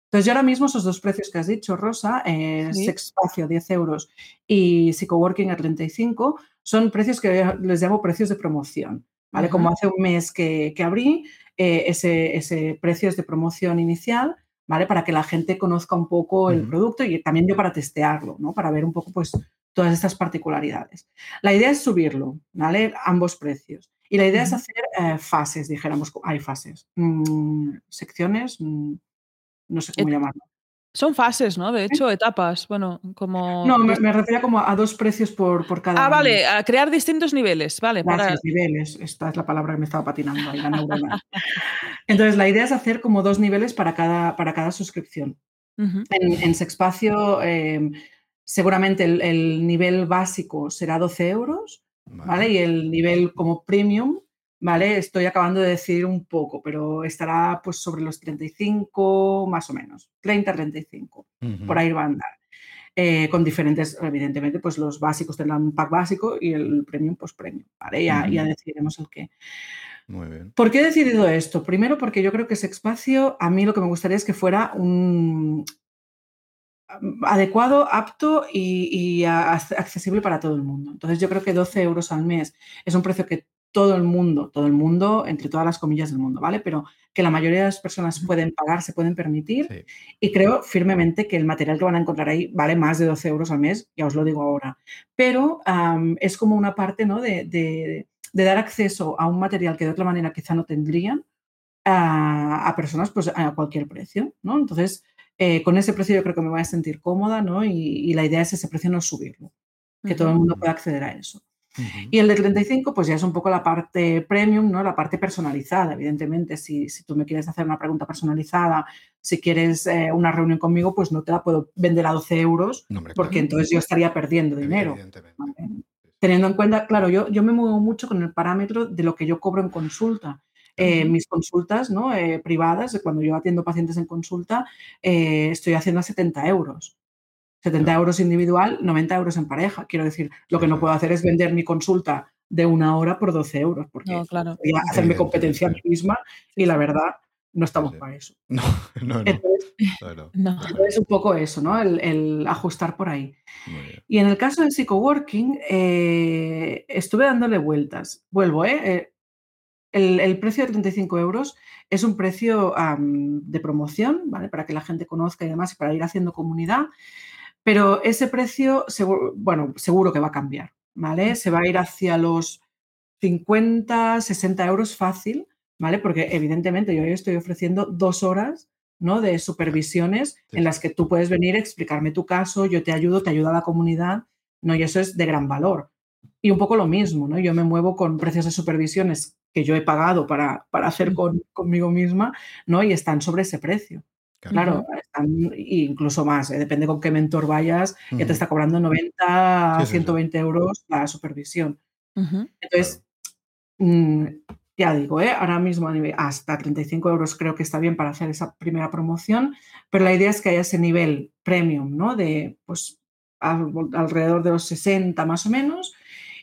Entonces, yo ahora mismo esos dos precios que has dicho, Rosa, eh, Sexpacio 10 euros y Psychoworking a 35, son precios que les llamo precios de promoción. ¿vale? Como hace un mes que, abrí, eh, ese, ese precio es de promoción inicial, ¿vale? Para que la gente conozca un poco el producto y también yo para testearlo, ¿no? Para ver un poco, pues, todas estas particularidades. La idea es subirlo, ¿vale? Ambos precios. Y la idea es hacer eh, fases, dijéramos, hay fases, mm, secciones, mm, no sé cómo llamarlo. Son fases, ¿no? De hecho, etapas. Bueno, como. No, me, refería como a dos precios por, por cada. Ah, vale, a crear distintos niveles, vale. Gracias, niveles. Esta es la palabra que me estaba patinando ahí, la neurona. Entonces, la idea es hacer como dos niveles para cada, para cada suscripción. en, en, Sexpacio, em, seguramente el, nivel básico será 12 euros, ¿vale? Y el nivel como premium, ¿vale? Estoy acabando de decidir un poco, pero estará pues sobre los 35 más o menos, 30, 35, por ahí va a andar. Eh, con diferentes, evidentemente, pues los básicos tendrán un pack básico y el premium, pues premium, ¿vale? Ya, ya decidiremos el qué. Muy bien. ¿Por qué he decidido esto? Primero porque yo creo que ese espacio, a mí lo que me gustaría es que fuera un, adecuado, apto y, accesible para todo el mundo. Entonces yo creo que 12 euros al mes es un precio que todo el mundo, todo el mundo, entre todas las comillas del mundo, ¿vale? Pero que la mayoría de las personas pueden pagar, se pueden permitir. Y creo firmemente que el material que van a encontrar ahí vale más de 12 euros al mes, ya os lo digo ahora. Pero es como una parte, ¿no? De, de, dar acceso a un material que de otra manera quizá no tendrían a, a personas pues, a cualquier precio, ¿no? Entonces, eh, con ese precio yo creo que me voy a sentir cómoda, ¿no? Y, y la idea es ese precio no subirlo, que todo el mundo pueda acceder a eso. Y el de 35, pues ya es un poco la parte premium, ¿no? La parte personalizada, evidentemente. Si, si tú me quieres hacer una pregunta personalizada, si quieres eh, una reunión conmigo, pues no te la puedo vender a 12 euros, No, hombre, porque claro. entonces yo estaría perdiendo dinero. Teniendo en cuenta, claro, yo, yo me muevo mucho con el parámetro de lo que yo cobro en consulta. Eh, mis consultas ¿no? Eh, privadas, cuando yo atiendo pacientes en consulta, eh, estoy haciendo a 70 euros. 70 Claro. euros individual, 90 euros en pareja. Quiero decir, lo que no puedo hacer es vender mi consulta de una hora por 12 euros, porque No, claro. voy a hacerme competencia a mí misma y la verdad, no estamos Sí. para eso. No, no, no. Entonces, no, no. No. es un poco eso, ¿no? El, el ajustar por ahí. Y en el caso del psicoworking, eh, estuve dándole vueltas. Vuelvo, ¿eh? El, el precio de 35 euros es un precio de promoción, ¿vale? Para que la gente conozca y demás y para ir haciendo comunidad. Pero ese precio, seguro, bueno, seguro que va a cambiar, ¿vale? Se va a ir hacia los 50, 60 euros fácil, ¿vale? Porque evidentemente yo estoy ofreciendo dos horas ¿no? de supervisiones Sí, en las que tú puedes venir, explicarme tu caso, yo te ayudo, te ayuda a la comunidad, ¿no? Y eso es de gran valor. Y un poco lo mismo, ¿no? Yo me muevo con precios de supervisiones que yo he pagado para, para hacer con, conmigo misma, ¿no? Y están sobre ese precio. Claro, están incluso más, ¿eh? depende con qué mentor vayas, que te Ujú. está cobrando 90 Sí, sí, sí. 120 euros la supervisión. Ujú. Entonces, mm, ya digo, ¿eh? ahora mismo a nivel- hasta 35 euros creo que está bien para hacer esa primera promoción, pero la idea es que haya ese nivel premium, ¿no? De pues al- alrededor de los 60 más o menos,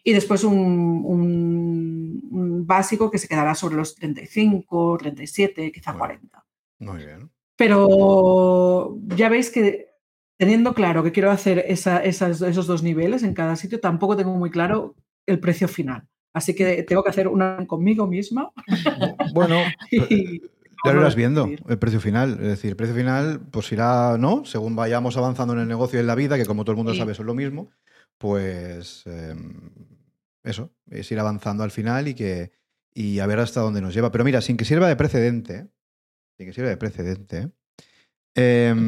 y después un, un- un básico que se quedará sobre los 35, 37, quizá Bueno. 40. Muy bien. Pero ya veis que teniendo claro que quiero hacer esa- esas- esos dos niveles en cada sitio, tampoco tengo muy claro el precio final. Así que tengo que hacer una conmigo misma. Bueno, y- ya lo irás viendo, el precio final. Es decir, el precio final, pues irá, ¿no? Según vayamos avanzando en el negocio y en la vida, que como todo el mundo Sí. sabe eso es lo mismo, pues eh, eso, es ir avanzando al final y que y a ver hasta dónde nos lleva. Pero mira, sin que sirva de precedente, sin que sirva de precedente, em,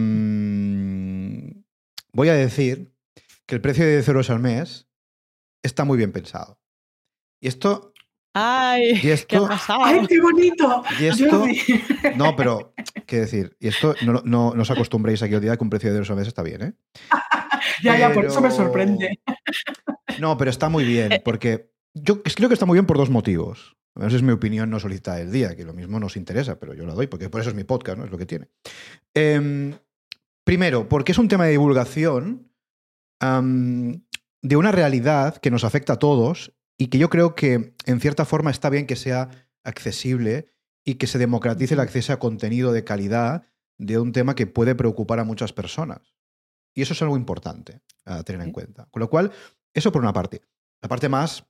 voy a decir que el precio de 10 euros al mes está muy bien pensado. Y esto, ¡Ay! y ¿Qué ha esto, pasado? ¡Ay, qué bonito! y esto, no, pero, ¿qué decir? Y esto no, no, no os acostumbréis aquí al día que un precio de 10 euros al mes está bien, ¿eh? Ya, ya, por eso me sorprende. No, pero está muy bien, porque yo creo que está muy bien por dos motivos. Esa es mi opinión no solicitada del día, que lo mismo nos interesa, pero yo la doy, porque por eso es mi podcast, ¿no? Es lo que tiene. Em, primero, porque es un tema de divulgación de una realidad que nos afecta a todos y que yo creo que en cierta forma está bien que sea accesible y que se democratice el acceso a contenido de calidad de un tema que puede preocupar a muchas personas. Y eso es algo importante a tener en cuenta. Con lo cual, eso por una parte. La parte más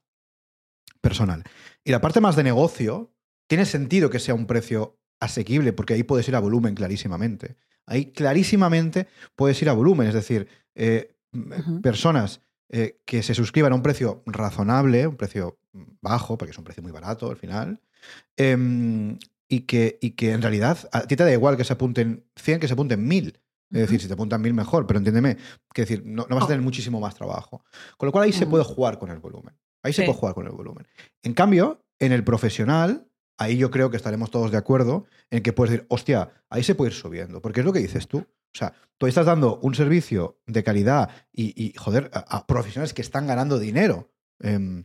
personal. Y la parte más de negocio, tiene sentido que sea un precio asequible, porque ahí puedes ir a volumen clarísimamente. Ahí clarísimamente puedes ir a volumen, es decir, eh, m- Ujú. personas eh, que se suscriban a un precio razonable, un precio bajo, porque es un precio muy barato al final, em, y, que, y que en realidad a ti te da igual que se apunten 100, que se apunten 1000. Es decir, si te apuntan 1000 mejor, pero entiéndeme, que decir, no, no vas a tener muchísimo más trabajo. Con lo cual ahí se puede jugar con el volumen. Ahí se Sí. puede jugar con el volumen. En cambio, en el profesional, ahí yo creo que estaremos todos de acuerdo en que puedes decir, hostia, ahí se puede ir subiendo. Porque es lo que dices tú. O sea, tú estás dando un servicio de calidad y, y, joder, a, a profesionales que están ganando dinero em,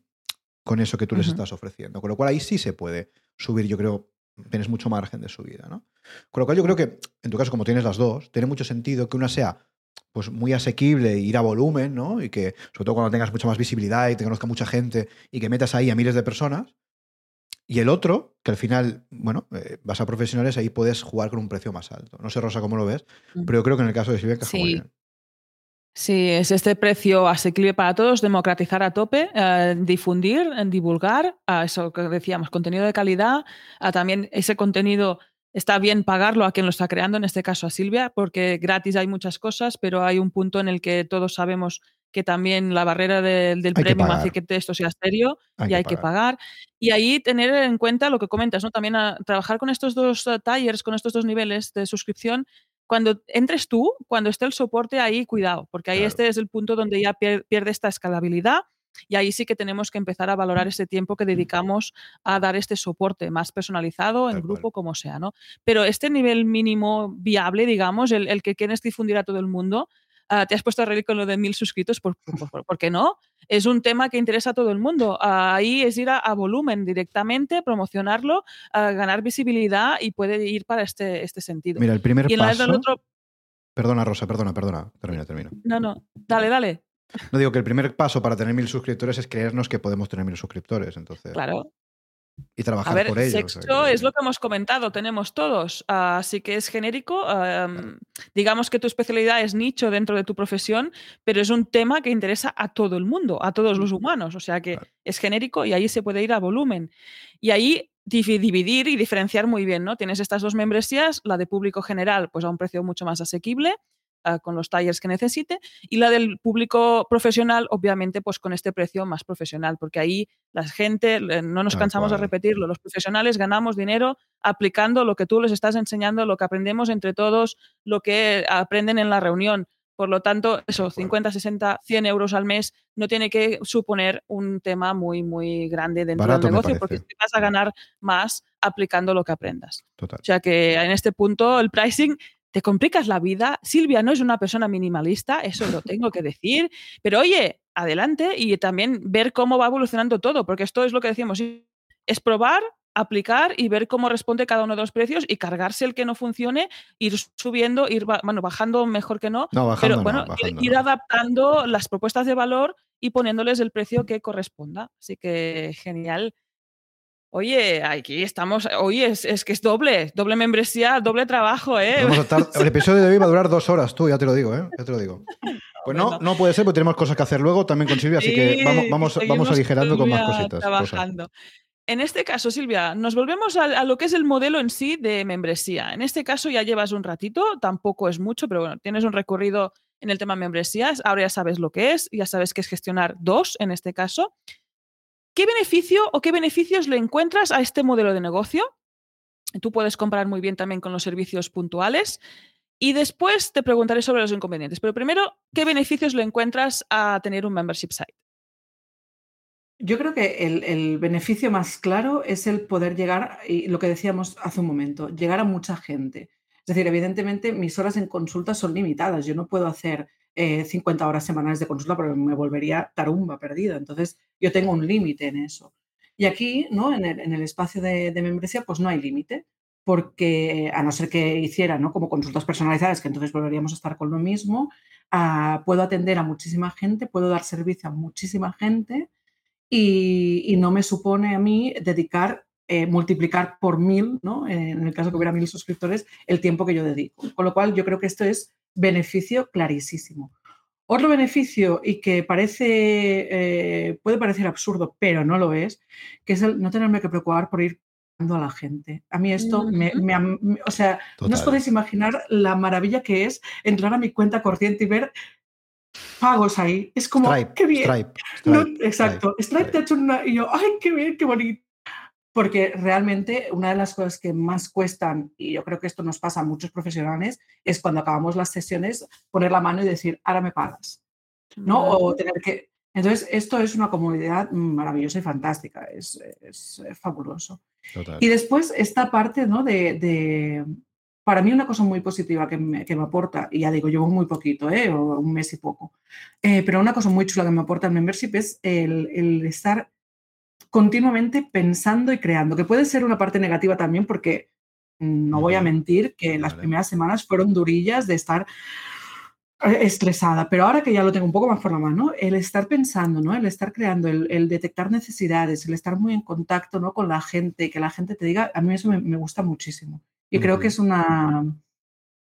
con eso que tú les estás ofreciendo. Con lo cual ahí sí se puede subir, yo creo, tienes mucho margen de subida, ¿no? Con lo cual yo creo que, en tu caso, como tienes las dos, tiene mucho sentido que una sea pues muy asequible e ir a volumen, ¿no? Y que, sobre todo cuando tengas mucha más visibilidad y te conozca mucha gente y que metas ahí a miles de personas. Y el otro, que al final, bueno, eh, vas a profesionales, ahí puedes jugar con un precio más alto. No sé, Rosa, cómo lo ves, Mm. pero yo creo que en el caso de Silvia encaja muy Sí. bien. Sí, es este precio asequible para todos, democratizar a tope, eh, difundir, divulgar, a eso que decíamos, contenido de calidad, a también ese contenido está bien pagarlo a quien lo está creando, en este caso a Silvia, porque gratis hay muchas cosas, pero hay un punto en el que todos sabemos que también la barrera del que premium pagar. hace que esto sea Hay y que hay que pagar. Y ahí tener en cuenta lo que comentas, ¿no? También a trabajar con estos dos eh, tiers, con estos dos niveles de suscripción. Cuando entres tú, cuando esté el soporte ahí, cuidado, porque ahí Claro. este es el punto donde ya pier- pierde esta escalabilidad y ahí sí que tenemos que empezar a valorar ese tiempo que dedicamos a dar este soporte más personalizado, en Tal cual. grupo, como sea, ¿no? Pero este nivel mínimo viable, digamos, el, el que quieres difundir a todo el mundo, ah, te has puesto a reír con lo de mil suscritos, ¿por, por- por- por qué no? Es un tema que interesa a todo el mundo. Ah, ahí es ir a, a volumen directamente, promocionarlo, ganar visibilidad y puede ir para este, este sentido. Mira, el primer y en la paso. del otro... Perdona, Rosa, perdona, perdona. Termina, termina. No, no, dale, dale. No digo que el primer paso para tener mil suscriptores es creernos que podemos tener mil suscriptores. Entonces, Claro. Y trabajar A ver, por ello. o sea sexo que- es lo que hemos comentado, tenemos todos, así que es genérico. digamos que tu especialidad es nicho dentro de tu profesión, pero es un tema que interesa a todo el mundo, a todos los humanos, o sea que Claro. es genérico y ahí se puede ir a volumen. Y ahí divi- dividir y diferenciar muy bien, ¿no? Tienes estas dos membresías, la de público general, pues a un precio mucho más asequible, ah, con los talleres que necesite, y la del público profesional, obviamente, pues con este precio más profesional, porque ahí la gente, no nos cansamos de repetirlo, los profesionales ganamos dinero aplicando lo que tú les estás enseñando, lo que aprendemos entre todos, lo que aprenden en la reunión. Por lo tanto, eso, acuerdo. 50, 60, 100 euros al mes no tiene que suponer un tema muy, muy grande dentro Barato del negocio, porque te vas a ganar más aplicando lo que aprendas. Total. O sea que en este punto el pricing te complicas la vida. Silvia no es una persona minimalista, eso lo tengo que decir, pero oye, adelante y también ver cómo va evolucionando todo, porque esto es lo que decíamos, es probar, aplicar y ver cómo responde cada uno de los precios y cargarse el que no funcione, ir subiendo, ir bueno, bajando mejor que no, No, bajando pero bueno, no, ir- bajando ir no. adaptando las propuestas de valor y poniéndoles el precio que corresponda. Así que genial. Oye, aquí estamos. Oye, es, es que es doble, doble membresía, doble trabajo, ¿eh? Estar- el episodio de hoy va a durar dos horas, tú, ya te lo digo, ¿eh? Ya te lo digo. Pues no, no puede ser, porque tenemos cosas que hacer luego también con Silvia, así que vamos, vamos, vamos aligerando con más cositas. Trabajando. En este caso, Silvia, nos volvemos a, a lo que es el modelo en sí de membresía. En este caso ya llevas un ratito, tampoco es mucho, pero bueno, tienes un recorrido en el tema membresías, ahora ya sabes lo que es, ya sabes que es gestionar dos en este caso. ¿Qué beneficio o qué beneficios le encuentras a este modelo de negocio? Tú puedes comprar muy bien también con los servicios puntuales. Y después te preguntaré sobre los inconvenientes. Pero primero, ¿qué beneficios le encuentras a tener un membership site? Yo creo que el, el beneficio más claro es el poder llegar, y lo que decíamos hace un momento, llegar a mucha gente. Es decir, evidentemente mis horas en consulta son limitadas. Yo no puedo hacer eh, 50 horas semanales de consulta porque me volvería tarumba perdida. Entonces, yo tengo un límite en eso. Y aquí, ¿no? en, el, espacio de, membresía, pues no hay límite, porque a no ser que hiciera ¿no? como consultas personalizadas, que entonces volveríamos a estar con lo mismo, ah, puedo atender a muchísima gente, puedo dar servicio a muchísima gente y, y no me supone a mí dedicar, eh, multiplicar por mil, ¿no? en el caso que hubiera mil suscriptores, el tiempo que yo dedico. Con lo cual, yo creo que esto es beneficio clarísimo. Otro beneficio y que parece, eh, puede parecer absurdo, pero no lo es, que es el no tenerme que preocupar por ir a la gente. A mí esto me, me, me o sea, Total. no os podéis imaginar la maravilla que es entrar a mi cuenta corriente y ver pagos ahí. Es como, Stripe, qué bien. Stripe, No, Stripe, exacto. Stripe, Stripe te ha hecho una. Y yo, ¡ay, qué bien, qué bonito! Porque realmente una de las cosas que más cuestan, y yo creo que esto nos pasa a muchos profesionales, es cuando acabamos las sesiones poner la mano y decir, ahora me pagas. ¿No? O tener que. Entonces, esto es una comunidad maravillosa y fantástica, es, es fabuloso. Total. Y después esta parte ¿no? de, de, para mí una cosa muy positiva que me, que me, aporta, y ya digo, llevo muy poquito, ¿eh? o un mes y poco, eh, pero una cosa muy chula que me aporta el membership es el, el, estar continuamente pensando y creando, que puede ser una parte negativa también porque no voy a mentir que vale. las primeras semanas fueron durillas de estar estresada, pero ahora que ya lo tengo un poco más por la mano, el estar pensando, ¿no? el estar creando, el, el detectar necesidades, el estar muy en contacto ¿no? con la gente, que la gente te diga, a mí eso me, me gusta muchísimo. Y uh -huh. creo que es una,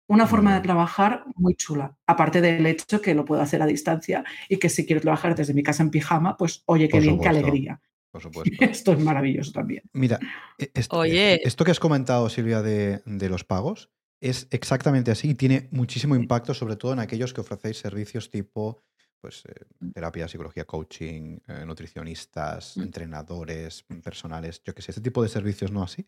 una forma de trabajar muy chula, aparte del hecho que lo puedo hacer a distancia y que si quiero trabajar desde mi casa en pijama, pues oye, qué por bien, supuesto, qué alegría. Por supuesto. Esto es maravilloso también. Mira, e-, esto, oye. esto que has comentado, Silvia, de, de los pagos, es exactamente así y tiene muchísimo impacto, sobre todo en aquellos que ofrecéis servicios tipo pues eh, terapia, psicología, coaching, eh, nutricionistas, Mm. entrenadores personales, yo qué sé, ese tipo de servicios no así,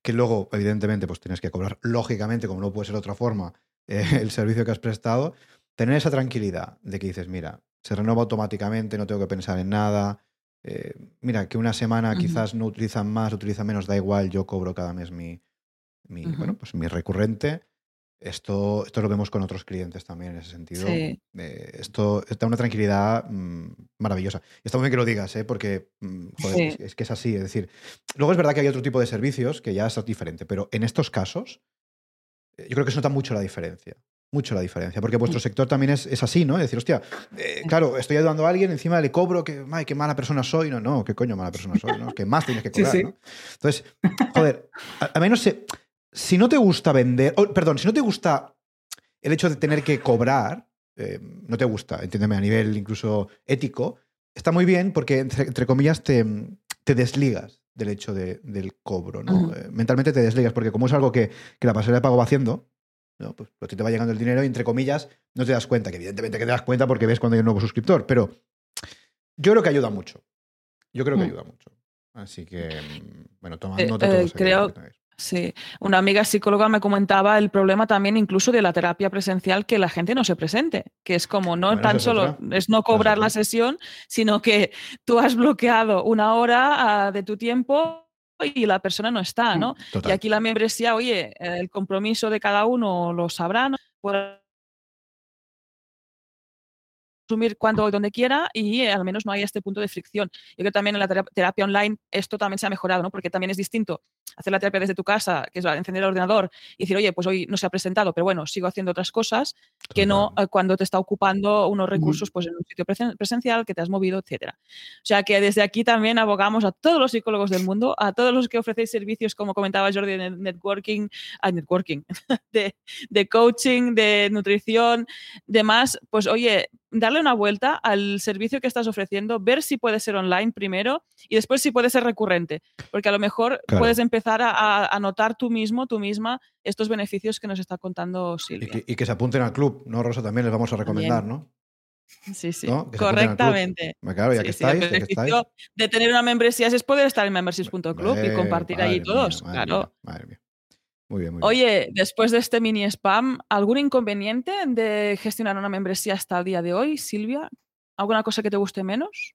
que luego, evidentemente, pues tienes que cobrar, lógicamente, como no puede ser de otra forma, eh, el servicio que has prestado, tener esa tranquilidad de que dices, mira, se renueva automáticamente, no tengo que pensar en nada. Eh, mira, que una semana quizás no utilizan más, utilizan menos, da igual, yo cobro cada mes mi, bueno, pues mi recurrente. Esto, esto lo vemos con otros clientes también en ese sentido. Sí. Eh, esto da una tranquilidad mm, maravillosa. Y está muy bien que lo digas, ¿eh? porque mm, joder, Sí. es, es que es así. Es decir, luego es verdad que hay otro tipo de servicios que ya es diferente, pero en estos casos eh, yo creo que se nota mucho la diferencia. Mucho la diferencia, porque vuestro sector también es, es así, ¿no? Es decir, hostia, eh, claro, estoy ayudando a alguien, encima le cobro que, ay, qué mala persona soy. No, no, qué coño mala persona soy, ¿no? Que más tienes que cobrar, sí. ¿no? Entonces, joder, a- menos se- si no te gusta vender, o, perdón, si no te gusta el hecho de tener que cobrar, eh, no te gusta, entiéndeme, a nivel incluso ético, está muy bien porque, entre, entre comillas, te, te desligas del hecho de- del cobro, ¿no? Eh, mentalmente te desligas porque como es algo que, que la pasarela de pago va haciendo, ¿no? pues, pues te va llegando el dinero y, entre comillas, no te das cuenta, que evidentemente que te das cuenta porque ves cuando hay un nuevo suscriptor, pero yo creo que ayuda mucho. Yo creo que Mm. ayuda mucho. Así que, mm, bueno, toma Eh, nota eh, creo-. Sí, una amiga psicóloga me comentaba el problema también incluso de la terapia presencial que la gente no se presente, que es como no Bueno, tan es solo otra. es no cobrar la sesión, sino que tú has bloqueado una hora ah, de tu tiempo y la persona no está, ¿no? Y aquí la membresía, oye, el compromiso de cada uno lo sabrá, ¿no? Podrá asumir cuando y donde quiera y al menos no hay este punto de fricción. Yo creo que también en la tera- terapia online esto también se ha mejorado, ¿no? Porque también es distinto hacer la terapia desde tu casa, que es encender el ordenador y decir, oye, pues hoy no se ha presentado, pero bueno, sigo haciendo otras cosas, que no eh, cuando te está ocupando unos recursos pues en un sitio presen- presencial que te has movido, etcétera. O sea que desde aquí también abogamos a todos los psicólogos del mundo, a todos los que ofrecéis servicios, como comentaba Jordi, de networking, ah, networking, de, de coaching, de nutrición, demás, pues oye, darle una vuelta al servicio que estás ofreciendo, ver si puede ser online primero y después si puede ser recurrente, porque a lo mejor Claro. puedes empezar a, a- a notar tú mismo, tú misma, estos beneficios que nos está contando Y Silvia. que, y que se apunten al club, ¿no, Rosa? También les vamos a recomendar, ¿no? Sí, sí, ¿no? Correctamente. Claro, ya Sí, que sí, el estáis, ya que estáis. beneficio de tener una membresía es poder estar en memberships.club y compartir allí mía, todos, claro. mía, madre mía. Muy bien, muy bien. Oye, después de este mini spam, ¿algún inconveniente de gestionar una membresía hasta el día de hoy, Silvia? ¿Alguna cosa que te guste menos?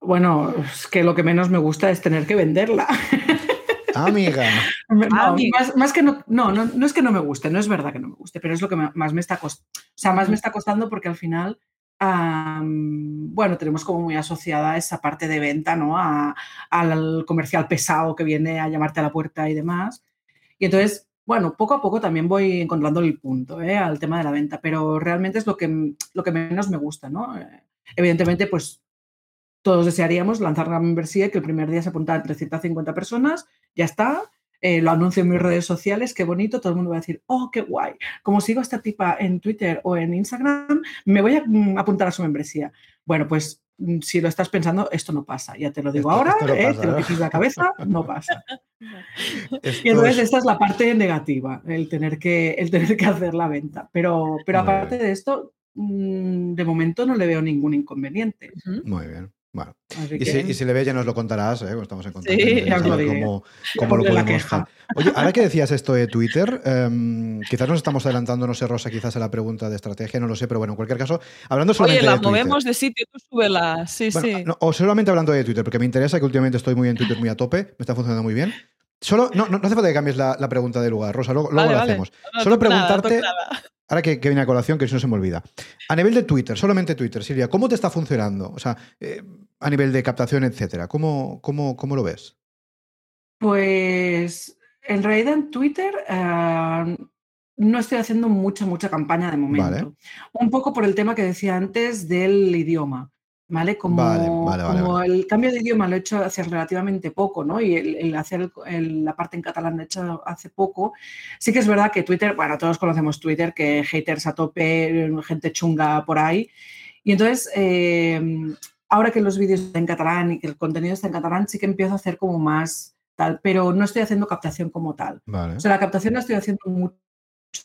Bueno, es que lo que menos me gusta es tener que venderla. Amiga. No, Amiga. más, más que no, no, no, no es que no me guste, no es verdad que no me guste, pero es lo que más me está costando. O sea, más me está costando porque al final, bueno, tenemos como muy asociada esa parte de venta, ¿no? A- al comercial pesado que viene a llamarte a la puerta y demás. Y entonces, bueno, poco a poco también voy encontrando el punto ¿eh? al tema de la venta, pero realmente es lo que, lo que menos me gusta, ¿no? Eh, Evidentemente, pues todos desearíamos lanzar la membresía y que el primer día se apuntaran 350 personas, ya está, eh, lo anuncio en mis redes sociales, qué bonito, todo el mundo va a decir, oh, qué guay, como sigo a esta tipa en Twitter o en Instagram, me voy a mm, apuntar a su membresía. Bueno, pues mm, si lo estás pensando, esto no pasa, ya te lo digo Esto- ahora, esto no eh, pasa, te lo ¿no? quites la cabeza, no pasa. Y entonces es- esta es la parte negativa, el tener que, el tener que hacer la venta. Pero, pero aparte de esto, mm, de momento no le veo ningún inconveniente. Muy bien. Bueno. Y que- si, y si le ves, ya nos lo contarás, ¿eh? Estamos en contacto. Sí, ya lo cómo, cómo lo la podemos hacer. Oye, ahora que decías esto de Twitter, em, quizás nos estamos adelantando, no sé, Rosa, quizás a la pregunta de estrategia, no lo sé, pero bueno, en cualquier caso, hablando Oye, solamente la de Twitter. movemos de sitio, tú súbela. Sí, Bueno, sí. no, o solamente hablando de Twitter, porque me interesa que últimamente estoy muy en Twitter, muy a tope, me está funcionando muy bien. Solo, no, no, no hace falta que cambies la, la pregunta de lugar, Rosa, luego, luego Vale, lo vale. hacemos. No, Solo preguntarte, nada. Ahora que, que viene a colación, que si no se me olvida. A nivel de Twitter, solamente Twitter, Silvia, ¿cómo te está funcionando? O sea, eh, a nivel de captación, etcétera, ¿cómo, cómo, cómo lo ves? Pues en realidad en Twitter eh, no estoy haciendo mucha, mucha campaña de momento. Vale. Un poco por el tema que decía antes del idioma. ¿Vale? Como, Vale, vale, vale, como vale. el cambio de idioma lo he hecho hace relativamente poco, ¿no? Y el, el hacer el- el- la parte en catalán lo he hecho hace poco. Sí que es verdad que Twitter, bueno, todos conocemos Twitter, que haters a tope, gente chunga por ahí. Y entonces, eh, ahora que los vídeos están en catalán y que el contenido está en catalán, sí que empiezo a hacer como más tal, pero no estoy haciendo captación como tal. Vale. O sea, la captación la estoy haciendo mucho,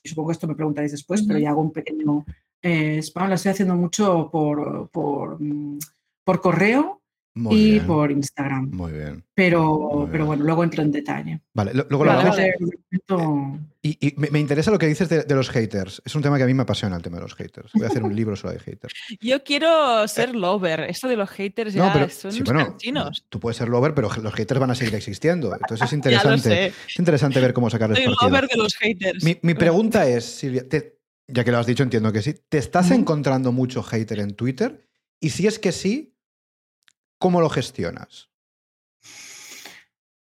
y supongo que esto me preguntaréis después, pero ya hago un pequeño eh, spam la estoy haciendo mucho por, por, mm, por correo Muy y bien. por Instagram. Muy bien. Pero, Muy pero bien. bueno, luego entro en detalle. Vale, lo- luego lo hablamos. vale. Momento- Y, y me, me interesa lo que dices de, de los haters. Es un tema que a mí me apasiona, el tema de los haters. Voy a hacer un libro solo de haters. Yo quiero ser lover. Esto de los haters ya No, pero son sí, bueno, canchinos. tú puedes ser lover, pero los haters van a seguir existiendo. Entonces es Ya lo interesante. sé. Es interesante ver cómo sacarles Soy partido. lover de los haters. Mi, mi pregunta es, Silvia, te- ya que lo has dicho, entiendo que sí. ¿Te estás encontrando mucho hater en Twitter? Y si es que sí, ¿cómo lo gestionas?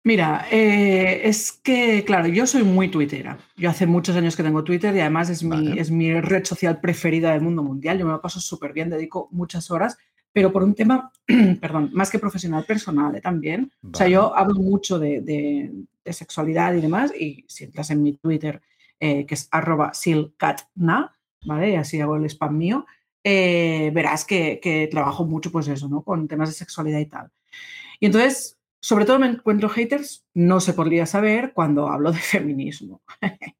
Mira, eh, es que, claro, yo soy muy tuitera. Yo hace muchos años que tengo Twitter y además es, mi, es mi red social preferida del mundo mundial. Yo me lo paso súper bien, dedico muchas horas, pero por un tema, perdón, más que profesional, personal eh, también. O sea, yo hablo mucho de, de- de sexualidad y demás, y si entras en mi Twitter, eh, que es arroba silcatna, ¿vale? Y así hago el spam mío, eh, verás que, trabajo mucho, pues eso, ¿no? Con temas de sexualidad y tal. Y entonces, sobre todo me encuentro haters, no se podría saber cuando hablo de feminismo.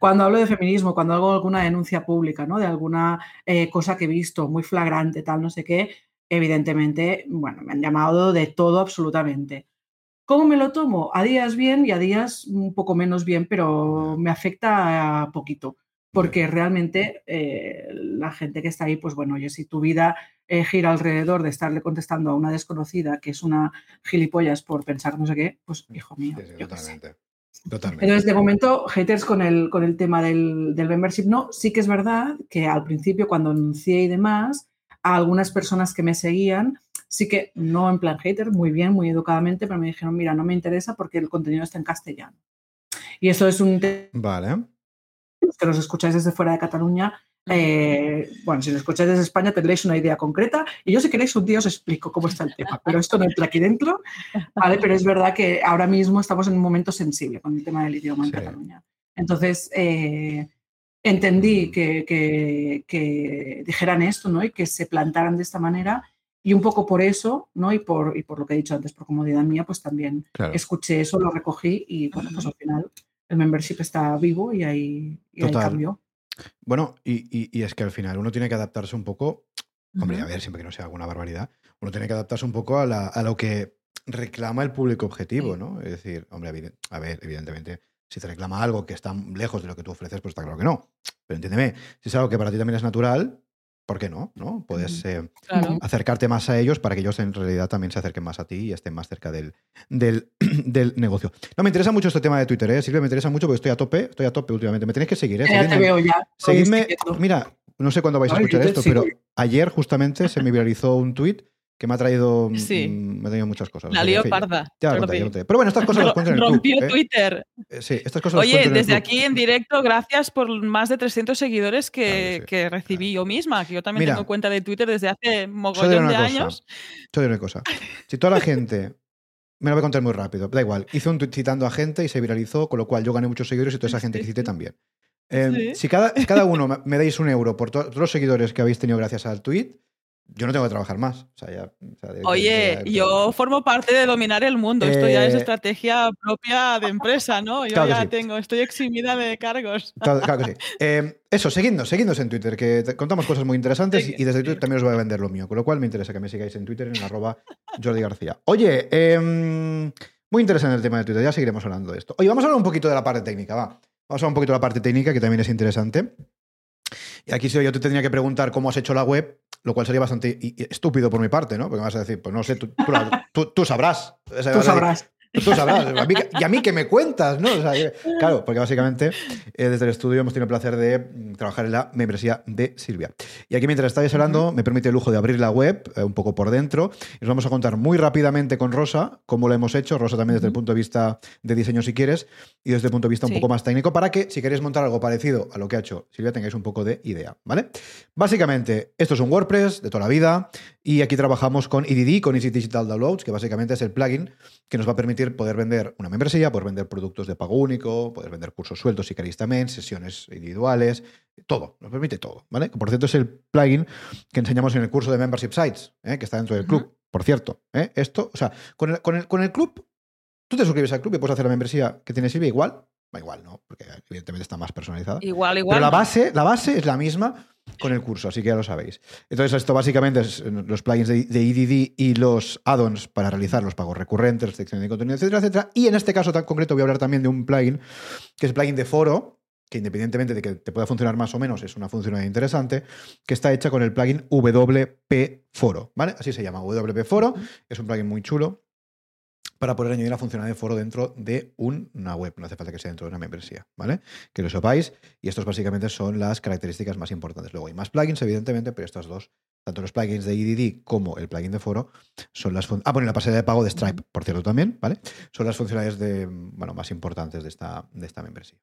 cuando hablo de feminismo, cuando hago alguna denuncia pública, ¿no? De alguna eh, cosa que he visto muy flagrante, tal, no sé qué, evidentemente, bueno, me han llamado de todo absolutamente. ¿Cómo me lo tomo? A días bien y a días un poco menos bien, pero me afecta a poquito, porque realmente eh, la gente que está ahí, pues bueno, oye, si tu vida eh, gira alrededor de estarle contestando a una desconocida que es una gilipollas por pensar no sé qué, pues hijo mío. Sí, sí, yo qué sé. totalmente. Totalmente. Entonces, de momento, haters con el, con el tema del, del membership, no. Sí que es verdad que al principio, cuando anuncié y demás, a algunas personas que me seguían, sí que no en plan hater, muy bien, muy educadamente, pero me dijeron, mira, no me interesa porque el contenido está en castellano. Y eso es un Vale. que los escucháis desde fuera de Cataluña. eh, bueno, si lo escucháis desde España tendréis una idea concreta y yo si queréis un día os explico cómo está el tema, pero esto no entra aquí dentro, ¿vale? Pero es verdad que ahora mismo estamos en un momento sensible con el tema del idioma en Sí. Cataluña. Entonces, eh, entendí que, que- que dijeran esto, ¿no? Y que se plantaran de esta manera y un poco por eso, ¿no? Y por, y por lo que he dicho antes, por comodidad mía, pues también Claro. escuché eso, lo recogí y bueno, pues al final el membership está vivo y ahí, y ahí cambió. Bueno, y, y- y es que al final uno tiene que adaptarse un poco, hombre, a ver, siempre que no sea alguna barbaridad, uno tiene que adaptarse un poco a, la- a lo que reclama el público objetivo, Sí. ¿no? Es decir, hombre, a ver, evidentemente, si te reclama algo que está lejos de lo que tú ofreces, pues está claro que no. Pero entiéndeme, si es algo que para ti también es natural, ¿por qué no? ¿no? Puedes eh, Claro. Acercarte más a ellos para que ellos en realidad también se acerquen más a ti y estén más cerca del, del, del negocio. No, me interesa mucho este tema de Twitter, ¿eh? Silvia, me interesa mucho porque estoy a tope, estoy a tope últimamente. Me tenéis que seguir, ¿eh? Ya te veo ya. Seguidme, mira, no sé cuándo vais a escuchar esto, sigo. pero ayer justamente se me viralizó un tuit que me ha traído, mm, Sí. mm, me ha traído muchas cosas. La lío parda. Ya ya. Pero bueno, estas cosas las cuento en el. Rompió ¿eh? Twitter. Eh, Sí, estas cosas las Oye, cuento en el desde club. aquí en directo, gracias por más de 300 seguidores que, Claro que sí, que recibí yo misma, que yo también Mira, tengo cuenta de Twitter desde hace mogollón de cosa. años. Una cosa. Si toda la gente. Me lo voy a contar muy rápido. Da igual. Hice un tweet citando a gente y se viralizó, con lo cual yo gané muchos seguidores y toda esa gente que cité también. Eh, Sí. Si cada, cada uno me- me dais un euro por to- todos los seguidores que habéis tenido gracias al tweet, yo no tengo que trabajar más. O sea, ya, o sea, de- de- Oye, yo formo parte de dominar el mundo. Esto ya es Eh, estrategia propia de empresa, ¿no? Yo claro ya sí. tengo, estoy eximida de cargos. Claro, claro que sí. Eh, eso, seguidnos, seguidnos en Twitter, que te- contamos cosas muy interesantes y, y desde Twitter también os voy a vender lo mío. Con lo cual me interesa que me sigáis en Twitter en arroba Jordi García. Oye, em, muy interesante el tema de Twitter, ya seguiremos hablando de esto. Oye, vamos a hablar un poquito de la parte técnica, va. Vamos a hablar un poquito de la parte técnica, que también es interesante. Y aquí sí, yo te tendría que preguntar cómo has hecho la web, lo cual sería bastante estúpido por mi parte, ¿no? Porque me vas a decir, pues no sé, tú, sabrás. Tú sabrás. Tú sabrás. A mí que- y a mí que me cuentas, ¿no? O sea, que- claro, porque básicamente eh, desde el estudio hemos tenido el placer de mm, trabajar en la membresía de Silvia. Y aquí mientras estáis hablando, me permite el lujo de abrir la web eh, un poco por dentro. Y os vamos a contar muy rápidamente con Rosa cómo lo hemos hecho. Rosa también desde el punto de vista de diseño si quieres y desde el punto de vista un poco más técnico para que si queréis montar algo parecido a lo que ha hecho Silvia tengáis un poco de idea, ¿vale? Básicamente, esto es un WordPress de toda la vida y aquí trabajamos con EDD, con Easy Digital Downloads, que básicamente es el plugin que nos va a permitir poder vender una membresía, poder vender productos de pago único, poder vender cursos sueltos si queréis también, sesiones individuales, todo, nos permite todo, ¿vale? Que por cierto es el plugin que enseñamos en el curso de Membership Sites, ¿eh? que está dentro del club, por cierto. ¿eh? Esto, o sea, con el, con, el, con el club, tú te suscribes al club y puedes hacer la membresía que tiene Silvia igual, igual, ¿no? Porque evidentemente está más personalizada. Igual, igual. Pero la base, la base es la misma con el curso, así que ya lo sabéis. Entonces, esto básicamente es eh, los plugins de, de EDD y los add-ons para realizar los pagos recurrentes, restricción de contenido, etcétera, etcétera. Y en este caso tan concreto voy a hablar también de un plugin que es el plugin de foro, que independientemente de que te pueda funcionar más o menos, es una funcionalidad interesante, que está hecha con el plugin WP Foro, ¿vale? Así se llama, WP Foro. Es un plugin muy chulo para poder añadir la funcionalidad de foro dentro de un- una web. No hace falta que sea dentro de una membresía, ¿vale? Que lo sepáis. Y estos básicamente son las características más importantes. Luego hay más plugins, evidentemente, pero estas dos, tanto los plugins de EDD como el plugin de foro, son las Ah, bueno, la pasarela de pago de Stripe, por cierto, también, ¿vale? Son las funcionalidades de, bueno, más importantes de esta, de esta membresía.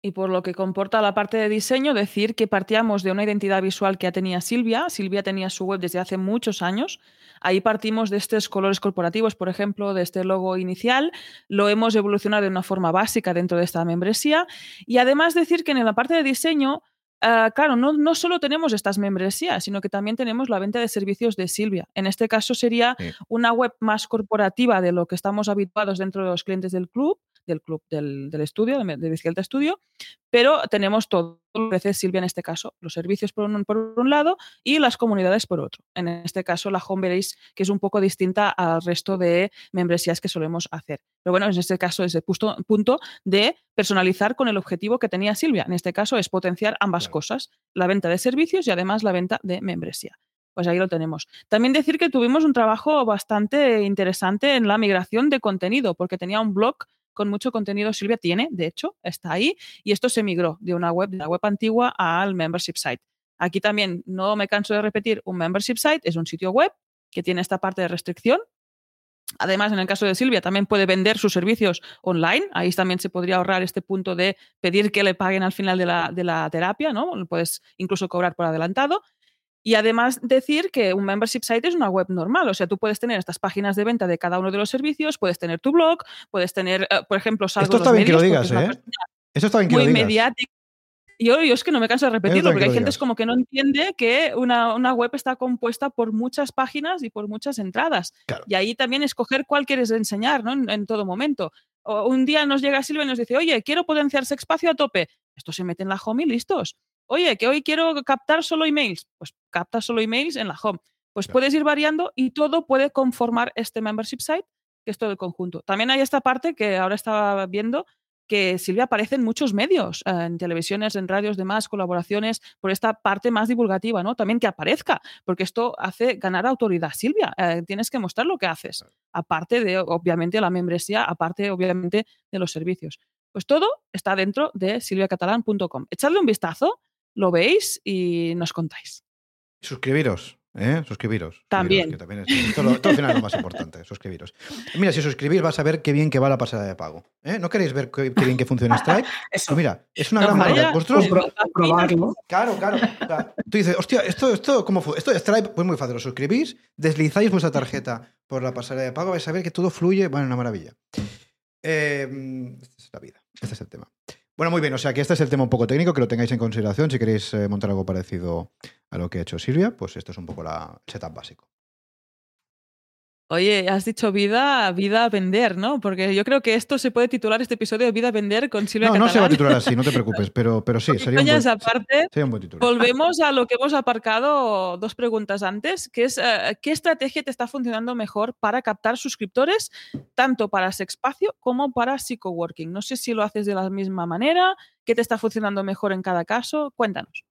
Y por lo que comporta la parte de diseño, decir que partíamos de una identidad visual que ya tenía Silvia. Silvia tenía su web desde hace muchos años. Ahí partimos de estos colores corporativos, por ejemplo, de este logo inicial. Lo hemos evolucionado de una forma básica dentro de esta membresía. Y además decir que en la parte de diseño, ah, claro, no, no solo tenemos estas membresías, sino que también tenemos la venta de servicios de Silvia. En este caso sería Sí. una web más corporativa de lo que estamos habituados dentro de los clientes del club, del club del, del estudio, de, de Bicicleta Estudio, pero tenemos todo lo que ofrece Silvia en este caso, los servicios por un, por un lado y las comunidades por otro. En este caso, la home veréis que es un poco distinta al resto de membresías que solemos hacer. Pero bueno, en este caso es el punto, punto de personalizar con el objetivo que tenía Silvia. En este caso es potenciar ambas Claro. cosas, la venta de servicios y además la venta de membresía. Pues ahí lo tenemos. También decir que tuvimos un trabajo bastante interesante en la migración de contenido, porque tenía un blog con mucho contenido. Silvia tiene, de hecho, está ahí, y esto se migró de una web, de la web antigua al membership site. Aquí también no me canso de repetir, un membership site es un sitio web que tiene esta parte de restricción. Además, en el caso de Silvia, también puede vender sus servicios online. Ahí también se podría ahorrar este punto de pedir que le paguen al final de la, de la terapia, ¿no? Puedes incluso cobrar por adelantado. Y además decir que un membership site es una web normal, o sea, tú puedes tener estas páginas de venta de cada uno de los servicios, puedes tener tu blog, puedes tener, eh, por ejemplo, salgo Esto en está bien que lo digas, ¿eh? Eso está bien que lo digas. mediática. Yo, yo es que no me canso de repetirlo, porque que hay gente es como que no entiende que una, una web está compuesta por muchas páginas y por muchas entradas. Claro. Y ahí también escoger cuál quieres enseñar, ¿no? En, en todo momento. O un día nos llega Silvia y nos dice, oye, quiero potenciar espacio a tope. Esto se mete en la home y listos. Oye, que hoy quiero captar solo emails. Pues capta solo emails en la home. Pues Claro. puedes ir variando y todo puede conformar este membership site, que es todo el conjunto. También hay esta parte que ahora estaba viendo, que Silvia aparece en muchos medios, en televisiones, en radios, demás, colaboraciones, por esta parte más divulgativa, ¿no? También que aparezca, porque esto hace ganar autoridad. Silvia, eh, tienes que mostrar lo que haces, aparte de, obviamente, la membresía, aparte, obviamente, de los servicios. Pues todo está dentro de silviacatalán.com. Echadle un vistazo, lo veis y nos contáis. Suscribiros, ¿eh? Suscribiros. También. suscribiros, que también es- lo- esto al final es lo más importante, suscribiros. Mira, si suscribís vas a ver qué bien que va la pasada de pago. ¿eh? ¿No queréis ver qué, qué bien que funciona Stripe? Eso, Pues mira, es una No gran maravilla. Vosotros, claro, claro. o sea, tú dices, hostia, esto, esto, ¿cómo fue? Esto de Stripe, pues muy fácil. Lo suscribís, deslizáis vuestra tarjeta por la pasarela de pago, vais a ver que todo fluye. Bueno, una maravilla. Eh, esta es la vida. Este es el tema. Bueno, muy bien. O sea que este es el tema un poco técnico, que lo tengáis en consideración. Si queréis eh, montar algo parecido a lo que ha hecho Silvia, pues esto es un poco la, setup básico. Oye, has dicho vida, vida a vender, ¿no? Porque yo creo que esto se puede titular este episodio Vida a vender con Silvia No, no se va a titular así, no te preocupes, pero, pero sí, sería un, buen, aparte, sería un buen titular. volvemos a lo que hemos aparcado dos preguntas antes, que es eh, ¿qué estrategia te está funcionando mejor para captar suscriptores, tanto para Sexpacio como para Psychoworking? No sé si lo haces de la misma manera, ¿qué te está funcionando mejor en cada caso? Cuéntanos.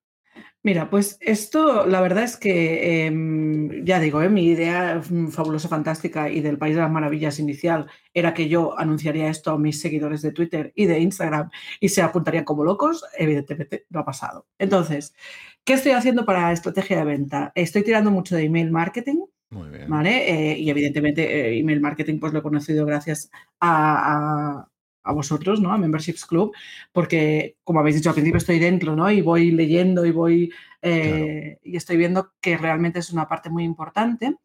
Mira, pues esto, la verdad es que, em, ya digo, eh, mi idea fabulosa, fantástica y del País de las Maravillas inicial era que yo anunciaría esto a mis seguidores de Twitter y de Instagram y se apuntarían como locos. Evidentemente no ha pasado. Entonces, ¿qué estoy haciendo para estrategia de venta? Estoy tirando mucho de email marketing, Muy bien. ¿vale? Eh, y evidentemente eh, email marketing pues lo he conocido gracias a, a- a vosotros, ¿no? A Memberships Club, porque como habéis dicho al principio estoy dentro, ¿no? Y voy leyendo y voy eh, y estoy viendo que realmente es una parte muy importante.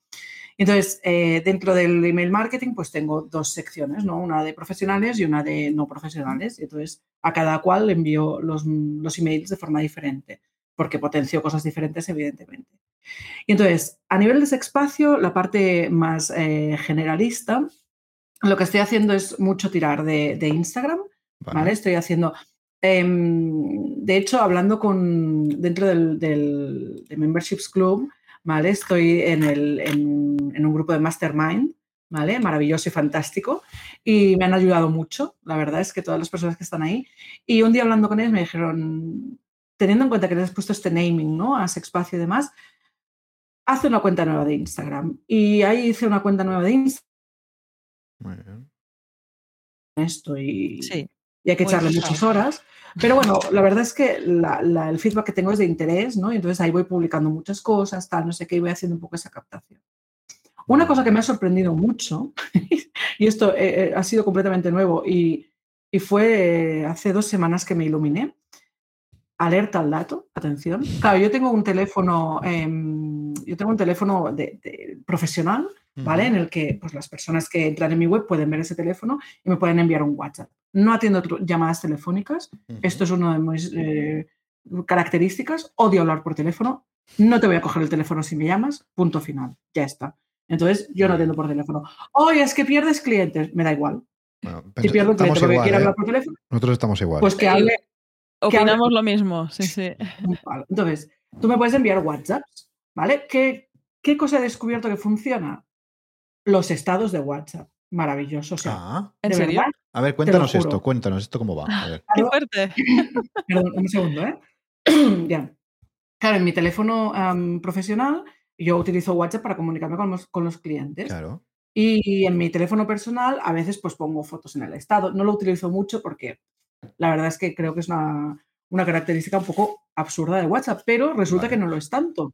Entonces, eh, dentro del email marketing, pues tengo dos secciones, ¿no? Una de profesionales y una de no profesionales. Entonces, a cada cual envío los, los emails de forma diferente, porque potencio cosas diferentes, evidentemente. Y entonces, a nivel de ese espacio, la parte más eh, generalista lo que estoy haciendo es mucho tirar de, de Instagram, ¿vale? Vale. Estoy haciendo... em, de hecho, hablando con dentro del, del- de Memberships Club, ¿vale? Estoy en, el, en, en un grupo de Mastermind, ¿vale? Maravilloso y fantástico. Y me han ayudado mucho, la verdad es que todas las personas que están ahí. Y un día hablando con ellos me dijeron, teniendo en cuenta que les has puesto este naming, ¿no? A Sexpacio y demás, haz una cuenta nueva de Instagram. Y ahí hice una cuenta nueva de Instagram Muy bien. esto y, Sí. y hay que Muy echarle interesante. muchas horas. Pero bueno, la verdad es que la- la- el feedback que tengo es de interés, ¿no? Y entonces ahí voy publicando muchas cosas, tal, no sé qué, y voy haciendo un poco esa captación. Una cosa que me ha sorprendido mucho, y esto eh, eh, ha sido completamente nuevo, y, y fue eh, hace dos semanas que me iluminé. Alerta al dato, atención. Claro, yo tengo un teléfono, em, yo tengo un teléfono de- de- profesional, ¿vale? En el que pues, las personas que entran en mi web pueden ver ese teléfono y me pueden enviar un WhatsApp. No atiendo llamadas telefónicas, esto es una de mis eh, características. Odio hablar por teléfono. No te voy a coger el teléfono si me llamas. Punto final. Ya está. Entonces, yo no atiendo por teléfono. Oye, es que pierdes clientes. Me da igual. Bueno, Si pierdo un cliente porque igual, quiere ¿eh? hablar por teléfono, Nosotros estamos igual. pues que Sí. hable. que hable- Opinamos lo mismo, sí, sí. Vale, Entonces, tú me puedes enviar WhatsApps, ¿vale? ¿Qué, ¿Qué cosa he descubierto que funciona? Los estados de WhatsApp. Maravilloso. O sea, Ah, ¿En serio? verdad, a ver, cuéntanos esto, cuéntanos esto cómo va. A ver. Qué fuerte. Perdón, un segundo, ¿eh? ya. Claro, en mi teléfono profesional yo utilizo WhatsApp para comunicarme con los, con los clientes. Claro. Y en mi teléfono personal a veces pues pongo fotos en el estado. No lo utilizo mucho porque la verdad es que creo que es una, una característica un poco absurda de WhatsApp, pero resulta Vale. que no lo es tanto.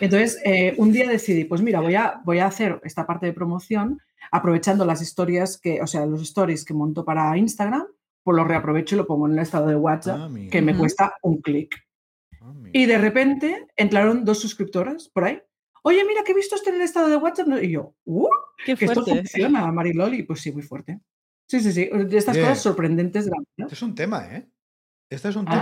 Entonces, eh, un día decidí, pues mira, voy a, voy a hacer esta parte de promoción aprovechando las historias que, o sea, los stories que monto para Instagram, pues lo reaprovecho y lo pongo en el estado de WhatsApp, Ah, que me cuesta un clic. Ah. Y de repente entraron dos suscriptoras por ahí. Oye, mira, que he visto esto en el estado de WhatsApp. Y yo, ¡uh! Qué Que esto fuerte. funciona, Mariloli. Pues sí, muy fuerte. Sí, sí, sí. Estas cosas sorprendentes de la vida. Este es un tema, ¿eh? Este es un tema.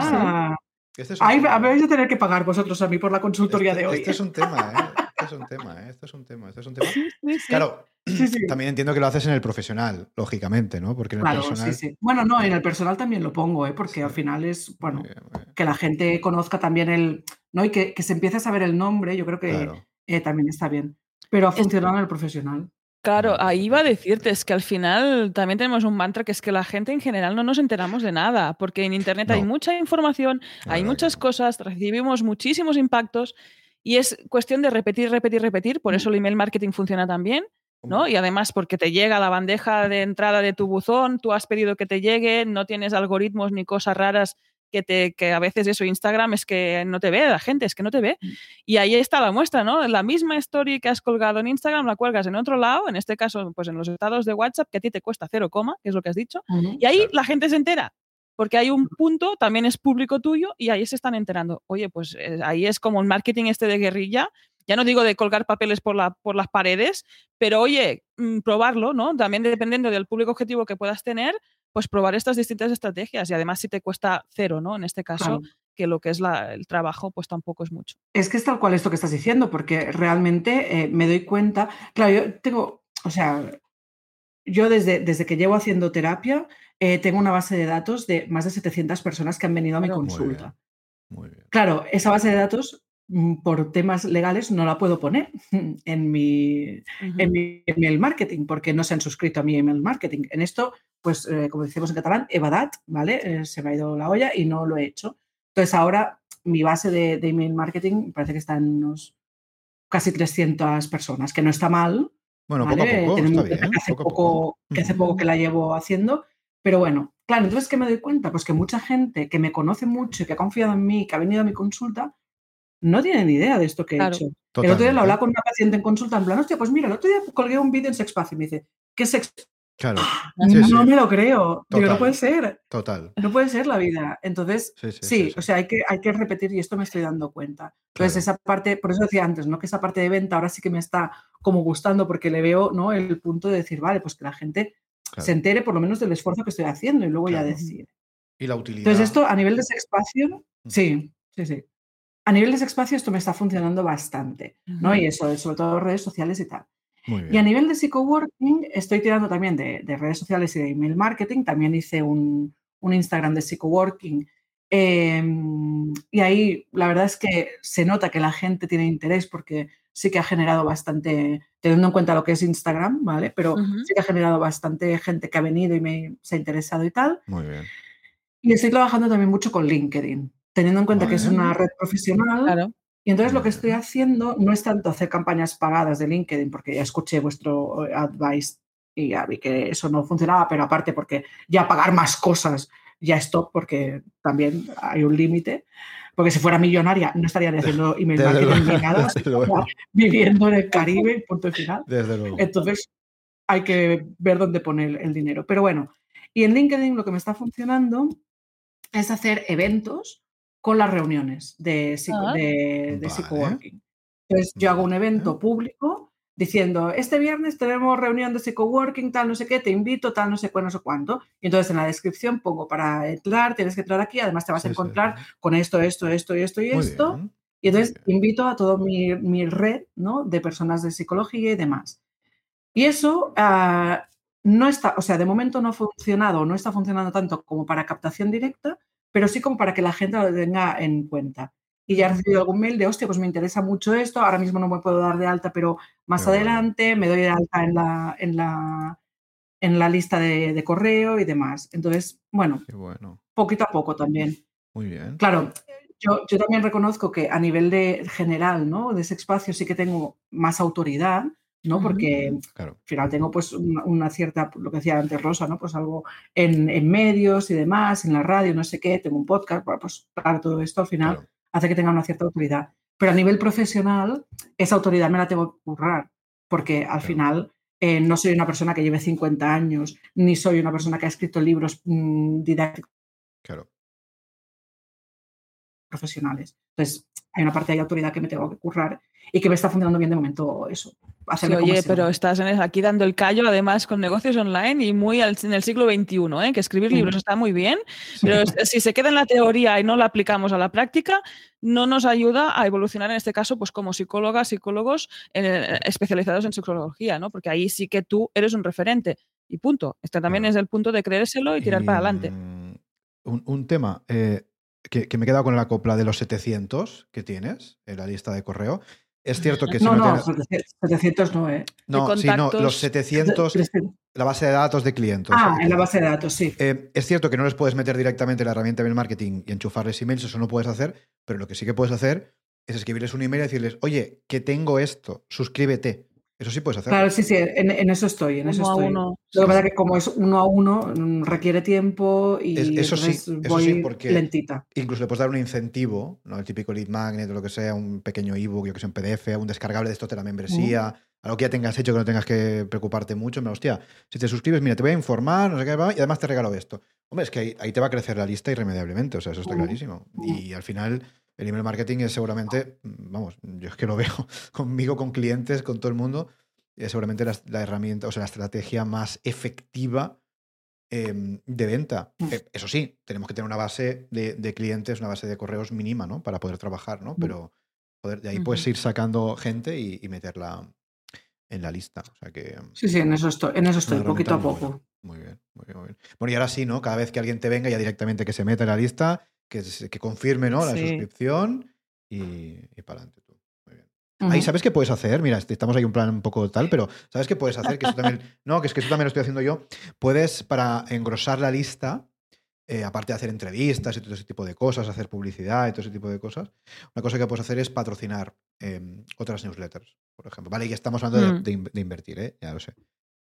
Ah, Este es un ahí tema. me vais a tener que pagar vosotros a mí por la consultoría Este- de hoy. Este es un tema, ¿eh? Este es un tema, ¿eh? Este es un tema, este es un tema. Sí, sí, sí. Claro, Sí, sí. también entiendo que lo haces en el profesional, lógicamente, ¿no? Porque en el Claro, personal... sí, sí. Bueno, no, en el personal también lo pongo, ¿eh? porque Sí. al final es, bueno, Muy bien, muy bien. que la gente conozca también el, ¿no? Y que, que se empiece a saber el nombre, yo creo que Claro. eh, también está bien. Pero ha funcionado en el profesional. Claro, ahí iba a decirte, es que al final también tenemos un mantra que es que la gente en general no nos enteramos de nada, porque en Internet hay mucha información, La hay que muchas cosas, recibimos muchísimos impactos y es cuestión de repetir, repetir, repetir, por Mm. eso el email marketing funciona tan bien, ¿no? Y además porque te llega a la bandeja de entrada de tu buzón, tú has pedido que te llegue, no tienes algoritmos ni cosas raras que, te, que a veces eso, Instagram es que no te ve la gente, es que no te ve. Mm. Y ahí está la muestra, ¿no? La misma story que has colgado en Instagram la cuelgas en otro lado, en este caso, pues en los estados de WhatsApp, que a ti te cuesta cero coma, que es lo que has dicho, Ujú. y ahí Claro. la gente se entera. Porque hay un punto, también es público tuyo, y ahí se están enterando. Oye, pues eh, ahí es como un marketing este de guerrilla. Ya no digo de colgar papeles por, la, por las paredes, pero oye, mm, probarlo, ¿no? También dependiendo del público objetivo que puedas tener, pues probar estas distintas estrategias. Y además, si te cuesta cero, ¿no? En este caso, Claro. que lo que es la- el trabajo, pues tampoco es mucho. Es que es tal cual esto que estás diciendo, porque realmente eh, me doy cuenta. Claro, yo tengo, o sea, yo desde, desde que llevo haciendo terapia, eh, tengo una base de datos de más de 700 personas que han venido a mi. Muy consulta. Muy bien. Claro, esa base de datos, por temas legales, no la puedo poner en mi, en mi email marketing, porque no se han suscrito a mi email marketing. En esto, pues, eh, como decimos en catalán, evadat, ¿vale? Eh, se me ha ido la olla y no lo he hecho. Entonces, ahora mi base de, de email marketing parece que está en unos casi 300 personas, que no está mal. Bueno, ¿vale? poco a poco, está bien. que hace, poco poco, poco. que hace poco que la llevo haciendo, pero bueno, claro, entonces, ¿qué me doy cuenta? Pues que mucha gente que me conoce mucho y que ha confiado en mí, que ha venido a mi consulta, no tiene ni idea de esto que he hecho. El otro día lo Totalmente. hablaba con una paciente en consulta, en plan, hostia, pues mira, el otro día colgué un vídeo en Sexpacio y me dice, ¿qué sex? Claro, no Sí, sí. me lo creo. Digo, no puede ser, total. no puede ser la vida. Entonces, Sí, sí, sí, sí, sí. o sea, hay que, hay que repetir y esto me estoy dando cuenta. Entonces, Claro. esa parte, por eso decía antes, ¿no? Que esa parte de venta ahora sí que me está como gustando porque le veo, ¿no? El punto de decir, vale, pues que la gente Claro. se entere por lo menos del esfuerzo que estoy haciendo y luego ya decide. Y la utilidad. Entonces, esto a nivel de Sexpacio, sí, sí, sí. A nivel de Sexpacio esto me está funcionando bastante, ¿no? Y eso, sobre todo redes sociales y tal. Muy Y a nivel de psicoworking, estoy tirando también de, de redes sociales y de email marketing. También hice un, un Instagram de psicoworking. eh, y ahí la verdad es que se nota que la gente tiene interés porque sí que ha generado bastante, teniendo en cuenta lo que es Instagram, ¿vale? Pero sí que ha generado bastante gente que ha venido y me se ha interesado y tal. Muy bien. Y estoy trabajando también mucho con LinkedIn, teniendo en cuenta que es una red profesional. Claro. Y entonces lo que estoy haciendo no es tanto hacer campañas pagadas de LinkedIn, porque ya escuché vuestro eh, advice y ya vi que eso no funcionaba, pero aparte porque ya pagar más cosas ya stop, porque también hay un límite. Porque si fuera millonaria no estaría ni haciendo email Desde marketing luego, ni nada, luego. viviendo en el Caribe, punto final. Desde luego. Entonces hay que ver dónde poner el dinero. Pero bueno, y en LinkedIn lo que me está funcionando es hacer eventos con las reuniones de, psico- Ah. de, de Vale. psicoworking. Entonces yo hago un evento público diciendo, este viernes tenemos reunión de psicoworking, tal, no sé qué, te invito, tal, no sé cuál, no sé cuánto. Y entonces en la descripción pongo para entrar, tienes que entrar aquí, además te vas Sí, a encontrar sí. con esto, esto, esto y esto y Muy esto. bien. Y entonces invito a toda mi, mi red ¿no? de personas de psicología y demás. Y eso ah, no está, o sea, de momento no ha funcionado, no está funcionando tanto como para captación directa, pero sí como para que la gente lo tenga en cuenta. Y ya he recibido algún mail de, hostia, pues me interesa mucho esto, ahora mismo no me puedo dar de alta, pero más bueno. adelante me doy de alta en la, en la, en la lista de, de correo y demás. Entonces, bueno, bueno. poquito a poco también. Muy bien. Claro, yo, yo también reconozco que a nivel de general, ¿no? De ese espacio sí que tengo más autoridad, ¿no? Porque Claro. al final tengo pues una, una cierta, lo que decía antes Rosa, ¿no? Pues algo en, en medios y demás, en la radio, no sé qué, tengo un podcast, bueno, pues claro, todo esto al final claro. hace que tenga una cierta autoridad. Pero a nivel profesional, esa autoridad me la tengo que currar, porque al Claro. final eh, no soy una persona que lleve 50 años, ni soy una persona que ha escrito libros mm, didácticos Claro. Profesionales. Entonces, hay una parte de autoridad que me tengo que currar y que me está funcionando bien de momento eso. Sí, oye, pero estás aquí dando el callo, además con negocios online y muy al- en el siglo XXI, ¿eh? que escribir libros está muy bien, pero si se queda en la teoría y no la aplicamos a la práctica, no nos ayuda a evolucionar en este caso, pues como psicólogas, psicólogos eh, especializados en psicología, ¿no? Porque ahí sí que tú eres un referente y punto. Este también es el punto de creérselo y tirar Y, para adelante. Un, un tema eh, que, que me he quedado con la copla de los 700 que tienes en la lista de correo. Es cierto que si No, no, no, tienes- 700 no, ¿eh? no, sí, no, los 700, la base de datos de clientes. Ah, en la base de datos, sí. Eh, es cierto que no les puedes meter directamente en la herramienta de marketing y enchufarles emails, eso no puedes hacer, pero lo que sí que puedes hacer es escribirles un email y decirles, oye, que tengo esto, suscríbete. Eso sí puedes hacerlo. Claro, sí, sí, en, en eso estoy, en eso Uno estoy. uno. Lo que pasa es que como es uno a uno, mm, requiere tiempo y Es- eso sí, eso voy sí, porque- lentita. Incluso le puedes dar un incentivo, ¿no? el típico lead magnet o lo que sea, un pequeño ebook, yo que sé, un PDF, un descargable de esto de la membresía, algo que ya tengas hecho que no tengas que preocuparte mucho. Me hostia, si te suscribes, mira, te voy a informar, no sé qué, va, y además te regalo esto. Hombre, es que ahí, ahí te va a crecer la lista irremediablemente, o sea, eso está clarísimo. Y al final, el email marketing es seguramente, vamos, yo es que lo veo conmigo, con clientes, con todo el mundo, es seguramente la, la herramienta, o sea, la estrategia más efectiva em, de venta. Eh, eso sí, tenemos que tener una base de, de clientes, una base de correos mínima, ¿no? Para poder trabajar, ¿no? Pero de ahí puedes ir sacando gente y, y meterla en la lista. O sea que. Sí, sí, en eso estoy, en eso estoy, poquito a poco. buena. Muy bien, muy bien, muy bien. Bueno, y ahora sí, ¿no? Cada vez que alguien te venga, ya directamente que se meta en la lista, que, confirme, ¿no? La Sí. suscripción y, y para adelante. Ahí. ¿sabes qué puedes hacer? Mira, este- estamos ahí un plan un poco tal, pero ¿sabes qué puedes hacer? Que eso también, no, que es que eso también lo estoy haciendo yo. Puedes, para engrosar la lista, eh, aparte de hacer entrevistas y todo ese tipo de cosas, hacer publicidad y todo ese tipo de cosas, una cosa que puedes hacer es patrocinar eh, otras newsletters, por ejemplo. Vale, y estamos hablando de- Mm. de invertir, ¿eh? ya lo sé.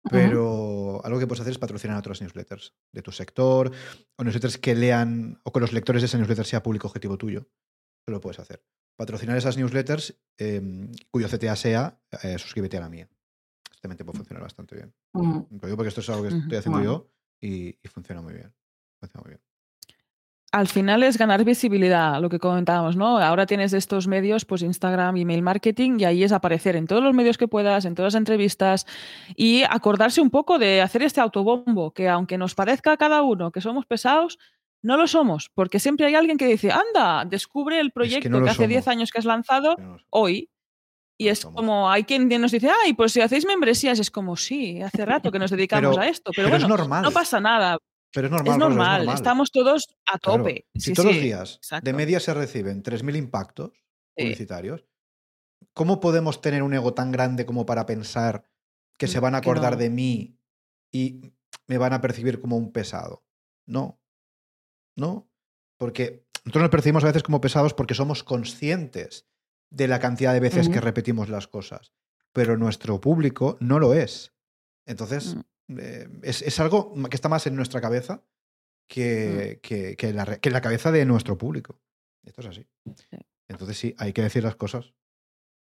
Pero algo que puedes hacer es patrocinar otras newsletters de tu sector, o newsletters que lean, o que los lectores de esa newsletter sea público objetivo tuyo. Eso lo puedes hacer. Patrocinar esas newsletters eh, cuyo CTA sea eh, suscríbete a la mía. Esto también te puede funcionar bastante bien. Lo digo porque esto es algo que estoy haciendo Bueno. yo y, y funciona muy bien. Funciona muy bien. Al final es ganar visibilidad, lo que comentábamos, ¿no? Ahora tienes estos medios, pues Instagram, email marketing, y ahí es aparecer en todos los medios que puedas, en todas las entrevistas, y acordarse un poco de hacer este autobombo, que aunque nos parezca a cada uno que somos pesados, no lo somos, porque siempre hay alguien que dice, anda, descubre el proyecto no que, hace 10 somos. años que has lanzado no hoy. Y es somos. como, hay quien nos dice, ay, pues si hacéis membresías, es como, sí, hace rato que nos dedicamos Pero- a esto, pero, pero es bueno, normal. no pasa nada, Pero es normal. es Rosa, normal, estamos todos a Claro. tope. Si Sí, todos sí, los días exacto. de media se reciben 3.000 impactos Sí. publicitarios, ¿cómo podemos tener un ego tan grande como para pensar que se Mm, van a acordar no. de mí y me van a percibir como un pesado? No. No. Porque nosotros nos percibimos a veces como pesados porque somos conscientes de la cantidad de veces que repetimos las cosas. Pero nuestro público no lo es. Entonces, Mm. Eh, es, es algo que está más en nuestra cabeza Mm. que, que, que la, que la cabeza de nuestro público. Esto es así. Sí. Entonces sí, hay que decir las cosas.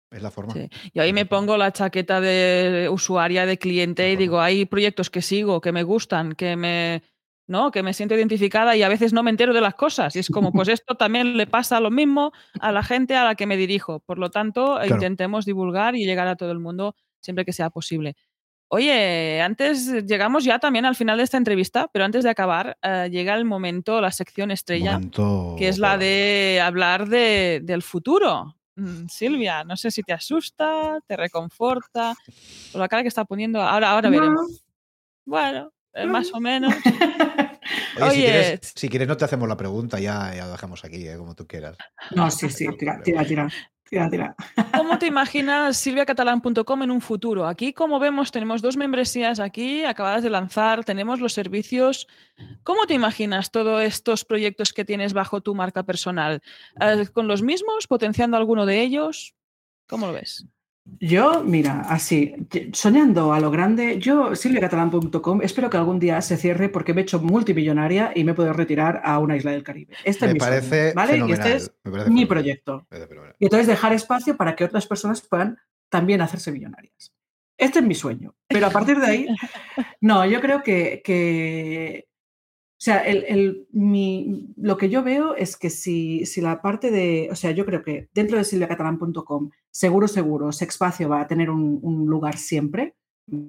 Es la forma. Sí. Y ahí me pongo la chaqueta de usuaria, de cliente, y digo, hay proyectos que sigo, que me gustan, que me, ¿no? que me siento identificada y a veces no me entero de las cosas. Y es como, pues esto también le pasa lo mismo a la gente a la que me dirijo. Por lo tanto, Claro. intentemos divulgar y llegar a todo el mundo siempre que sea posible. Oye, antes llegamos ya también al final de esta entrevista, pero antes de acabar, eh, llega el momento, la sección estrella, Momento que es la de hablar de, del futuro. Mm, Silvia, no sé si te asusta, te reconforta, por la cara que está poniendo. Ahora, ahora veremos. Bueno, eh, más o menos. Oye, si, quieres, si quieres no te hacemos la pregunta, ya, ya lo dejamos aquí, eh, como tú quieras. No, sí, sí, tira, tira, tira. Tira, tira. ¿Cómo te imaginas silviacatalán.com en un futuro? Aquí, como vemos, tenemos dos membresías aquí acabadas de lanzar, tenemos los servicios. ¿Cómo te imaginas todos estos proyectos que tienes bajo tu marca personal? Eh, ¿Con los mismos? ¿Potenciando alguno de ellos? ¿Cómo lo ves? Yo, mira, así, soñando a lo grande, yo, silviacatalán.com, espero que algún día se cierre porque me he hecho multimillonaria y me puedo retirar a una isla del Caribe. Este me es mi sueño, parece ¿vale? Y este es me parece mi fenomenal, proyecto. Y entonces dejar espacio para que otras personas puedan también hacerse millonarias. Este es mi sueño. Pero a partir de ahí, no, yo creo que, que- o sea, el, el- mi- lo que yo veo es que si, si la parte de, o sea, yo creo que dentro de silviacatalán.com, seguro, seguro, Sexpacio va a tener un, un lugar siempre,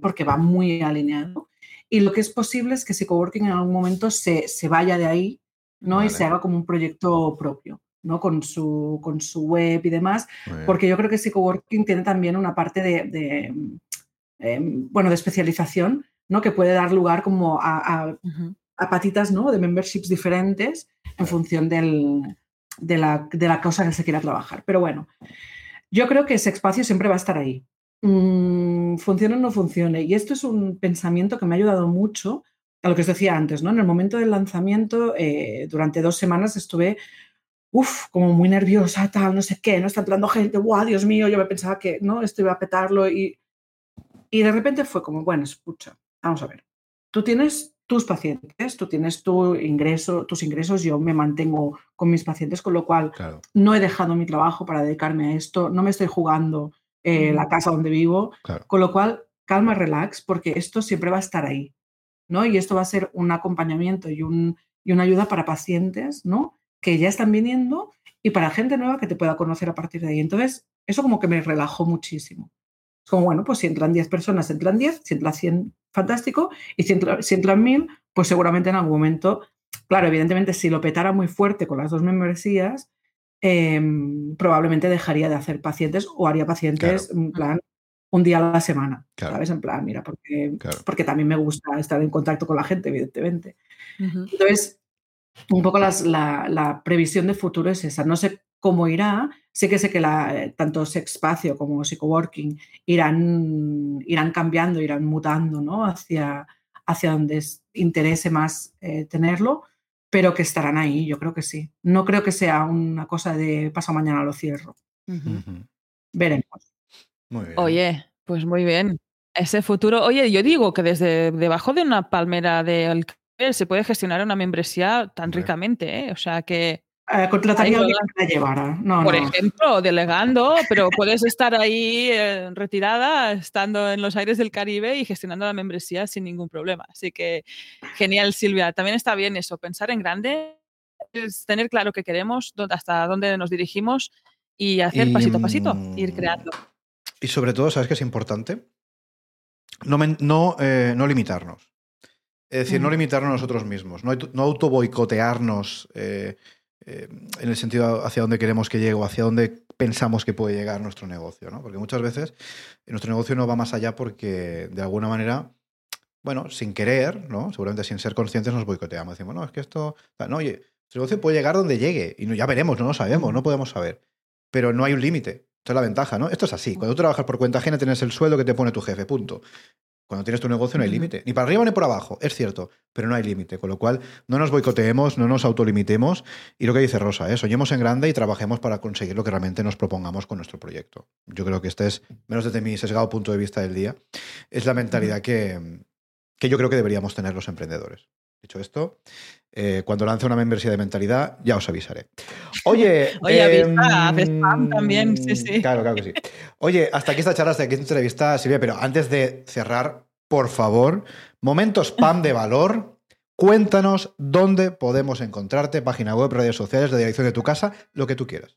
porque va muy alineado. Y lo que es posible es que si Coworking en algún momento se, se vaya de ahí, ¿no? Y se haga como un proyecto propio, ¿no? Con su, con su web y demás, porque yo creo que Coworking tiene también una parte de, de, em, bueno, de especialización, ¿no? Que puede dar lugar como a. a patitas, ¿no? De memberships diferentes en función del- de, la, de la cosa que se quiera trabajar. Pero bueno, yo creo que ese espacio siempre va a estar ahí. Mm, funcione o no funcione. Y esto es un pensamiento que me ha ayudado mucho a lo que os decía antes, ¿no? En el momento del lanzamiento, eh, durante dos semanas estuve, uff, como muy nerviosa, tal, no sé qué, no está entrando gente, guau, Dios mío, yo me pensaba que, ¿no? Esto iba a petarlo y, y de repente fue como, bueno, escucha, vamos a ver, tú tienes tus pacientes, tú tienes tu ingreso, tus ingresos, yo me mantengo con mis pacientes, con lo cual Claro, no he dejado mi trabajo para dedicarme a esto, no me estoy jugando eh, la Ujú. casa donde vivo, claro. con lo cual calma, relax, porque esto siempre va a estar ahí, ¿no? Y esto va a ser un acompañamiento y, un, y una ayuda para pacientes, ¿no? Que ya están viniendo y para gente nueva que te pueda conocer a partir de ahí. Entonces, eso como que me relajó muchísimo. Es como, bueno, pues si entran 10 personas, entran 10, si entran 100, fantástico, y si, entra- si entran 1000, pues seguramente en algún momento, claro, evidentemente si lo petara muy fuerte con las dos membresías, em, probablemente dejaría de hacer pacientes o haría pacientes Claro. en plan un día a la semana, Claro. ¿sabes? En plan, mira, porque, Claro. porque también me gusta estar en contacto con la gente, evidentemente. Entonces, un poco las- la, la previsión de futuro es esa. No sé cómo irá. Sé que sé que la, eh, tanto Sexpacio como Psychoworking irán, irán cambiando, irán mutando ¿no? hacia, hacia donde es- interese más eh, tenerlo, pero que estarán ahí, yo creo que sí. No creo que sea una cosa de paso mañana lo cierro. Veremos. Muy bien. Oye, pues muy bien. Ese futuro, oye, yo digo que desde debajo de una palmera Caribe se puede gestionar una membresía tan ricamente, ¿eh? O sea que, Eh, contrataría a alguien que la llevara. No, por no. ejemplo, delegando, pero puedes estar ahí eh, retirada, estando en los aires del Caribe y gestionando la membresía sin ningún problema. Así que genial, Silvia. También está bien eso, pensar en grande, es tener claro qué queremos, hasta dónde nos dirigimos y hacer Y, pasito a pasito, mm, ir creando. Y sobre todo, ¿sabes qué es importante? No, no, eh, no limitarnos. Es decir, no Ujú. limitarnos nosotros mismos, no, no auto boicotearnos eh, en el sentido hacia dónde queremos que llegue o hacia dónde pensamos que puede llegar nuestro negocio, ¿no? Porque muchas veces nuestro negocio no va más allá porque de alguna manera bueno, sin querer, ¿no? Seguramente sin ser conscientes nos boicoteamos. Decimos, no, es que esto. No, oye, el negocio puede llegar donde llegue. Y ya veremos, no lo sabemos, no podemos saber. Pero no hay un límite. Esta es la ventaja, ¿no? Esto es así. Cuando tú trabajas por cuenta ajena, tienes el sueldo que te pone tu jefe, punto. Cuando tienes tu negocio no hay límite. Ni para arriba ni por abajo, es cierto, pero no hay límite. Con lo cual, no nos boicoteemos, no nos autolimitemos. Y lo que dice Rosa, ¿eh? soñemos en grande y trabajemos para conseguir lo que realmente nos propongamos con nuestro proyecto. Yo creo que este es, menos desde mi sesgado punto de vista del día, es la mentalidad que, que yo creo que deberíamos tener los emprendedores. Dicho esto, eh, cuando lance una membresía de mentalidad, ya os avisaré. Oye, Oye, em, spam también, sí, sí. Claro, claro que sí. Oye, hasta aquí esta charla, hasta aquí esta entrevista, Silvia, pero antes de cerrar, por favor, momento spam de valor. Cuéntanos dónde podemos encontrarte, página web, redes sociales, la dirección de tu casa, lo que tú quieras.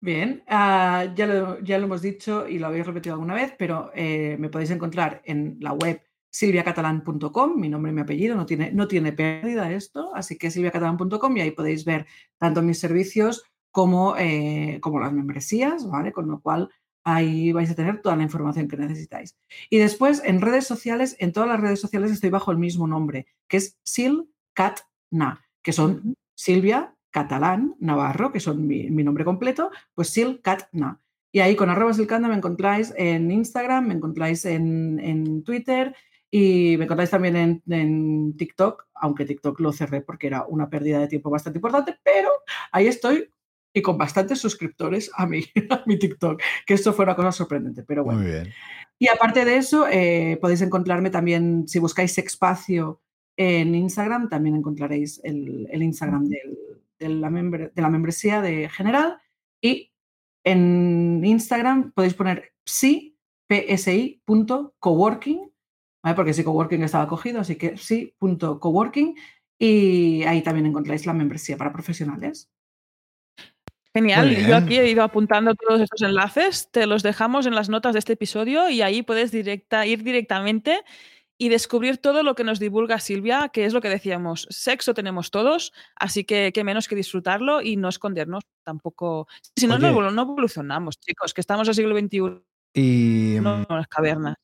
Bien, ah, ya, lo, ya, lo, hemos dicho y lo habéis repetido alguna vez, pero eh, me podéis encontrar en la web silviacatalán.com, mi nombre y mi apellido, no tiene, no tiene pérdida esto, así que silviacatalán.com y ahí podéis ver tanto mis servicios como, eh, como las membresías, ¿vale? Con lo cual ahí vais a tener toda la información que necesitáis. Y después en redes sociales, en todas las redes sociales estoy bajo el mismo nombre, que es Silcatna, que son Silvia Catalán Navarro, que son mi, nombre completo, pues Silcatna. Y ahí con arroba silcatna me encontráis en Instagram, me encontráis en, en Twitter y me contáis también en, TikTok, aunque TikTok lo cerré porque era una pérdida de tiempo bastante importante, pero ahí estoy y con bastantes suscriptores a mi, a mi TikTok, que esto fue una cosa sorprendente, pero bueno. Muy bien. Y aparte de eso, eh, podéis encontrarme también, si buscáis Espacio en Instagram, también encontraréis el, Instagram de, la de la membresía de general. Y en Instagram podéis poner psi, porque sí, coworking estaba cogido, así que sí, punto coworking. Y ahí también encontráis la membresía para profesionales. Genial, yo aquí he ido apuntando todos estos enlaces, te los dejamos en las notas de este episodio y ahí puedes directa, ir directamente y descubrir todo lo que nos divulga Silvia, que es lo que decíamos, sexo tenemos todos, así que qué menos que disfrutarlo y no escondernos tampoco. Si no, no, evolucionamos, chicos, que estamos en el siglo XXI. Y... No en las cavernas.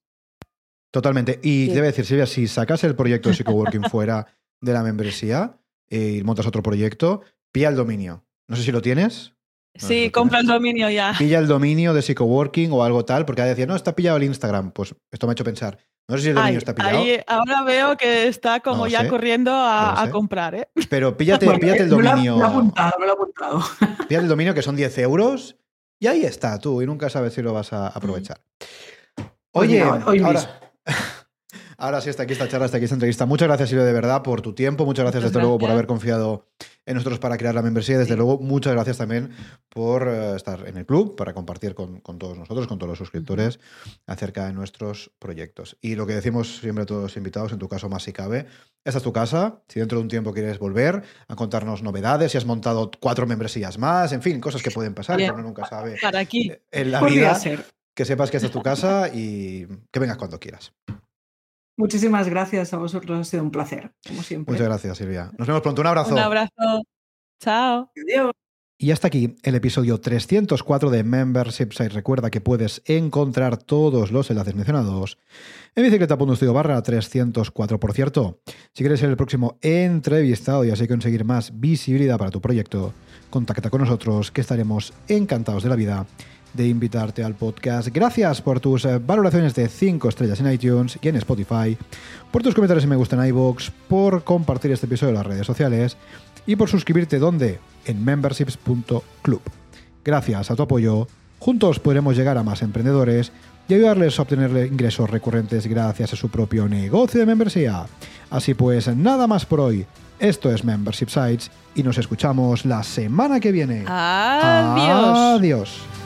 Totalmente. Y debe decir, Silvia, si sacas el proyecto de Psychoworking fuera de la membresía eh, y montas otro proyecto, pilla el dominio. No sé si lo tienes. sí, compra el dominio ya. Pilla el dominio de Psychoworking o algo tal, porque decía, no, está pillado el Instagram. Pues esto me ha hecho pensar. No sé si el dominio está pillado. ahora veo que está como ya corriendo a, comprar, ¿eh? Pero píllate, el dominio. Me lo, he apuntado, me lo he apuntado. Píllate el dominio que son 10 euros y ahí está tú y nunca sabes si lo vas a aprovechar. Oye, ahora, Ahora sí, está aquí esta charla, está aquí esta entrevista. Muchas gracias, Silvia, de verdad, por tu tiempo. Muchas gracias, desde luego, por haber confiado en nosotros para crear la membresía. Desde luego, muchas gracias también por eh, estar en el club, para compartir con, todos nosotros, con todos los suscriptores, acerca de nuestros proyectos. Y lo que decimos siempre a todos los invitados, en tu caso más si cabe, esta es tu casa. Si dentro de un tiempo quieres volver a contarnos novedades, si has montado cuatro membresías más, en fin, cosas que pueden pasar, que uno nunca sabe para aquí. en la vida que sepas que esta es tu casa y que vengas cuando quieras. Muchísimas gracias a vosotros, ha sido un placer, como siempre. Muchas gracias, Silvia. Nos vemos pronto. Un abrazo. Un abrazo. Chao. Adiós. Y hasta aquí el episodio 304 de Membership Site. Recuerda que puedes encontrar todos los enlaces mencionados en bicicleta.studio barra 304. Por cierto, si quieres ser el próximo entrevistado y así conseguir más visibilidad para tu proyecto, contacta con nosotros que estaremos encantados de la vida de invitarte al podcast. Gracias por tus eh, valoraciones de 5 estrellas en iTunes y en Spotify, por tus comentarios si me gusta en iVoox, por compartir este episodio en las redes sociales y por suscribirte donde en memberships.club. Gracias a tu apoyo, juntos podremos llegar a más emprendedores y ayudarles a obtener ingresos recurrentes gracias a su propio negocio de membresía. Así pues, nada más por hoy. Esto es Membership Sites y nos escuchamos la semana que viene. Adiós. Adiós.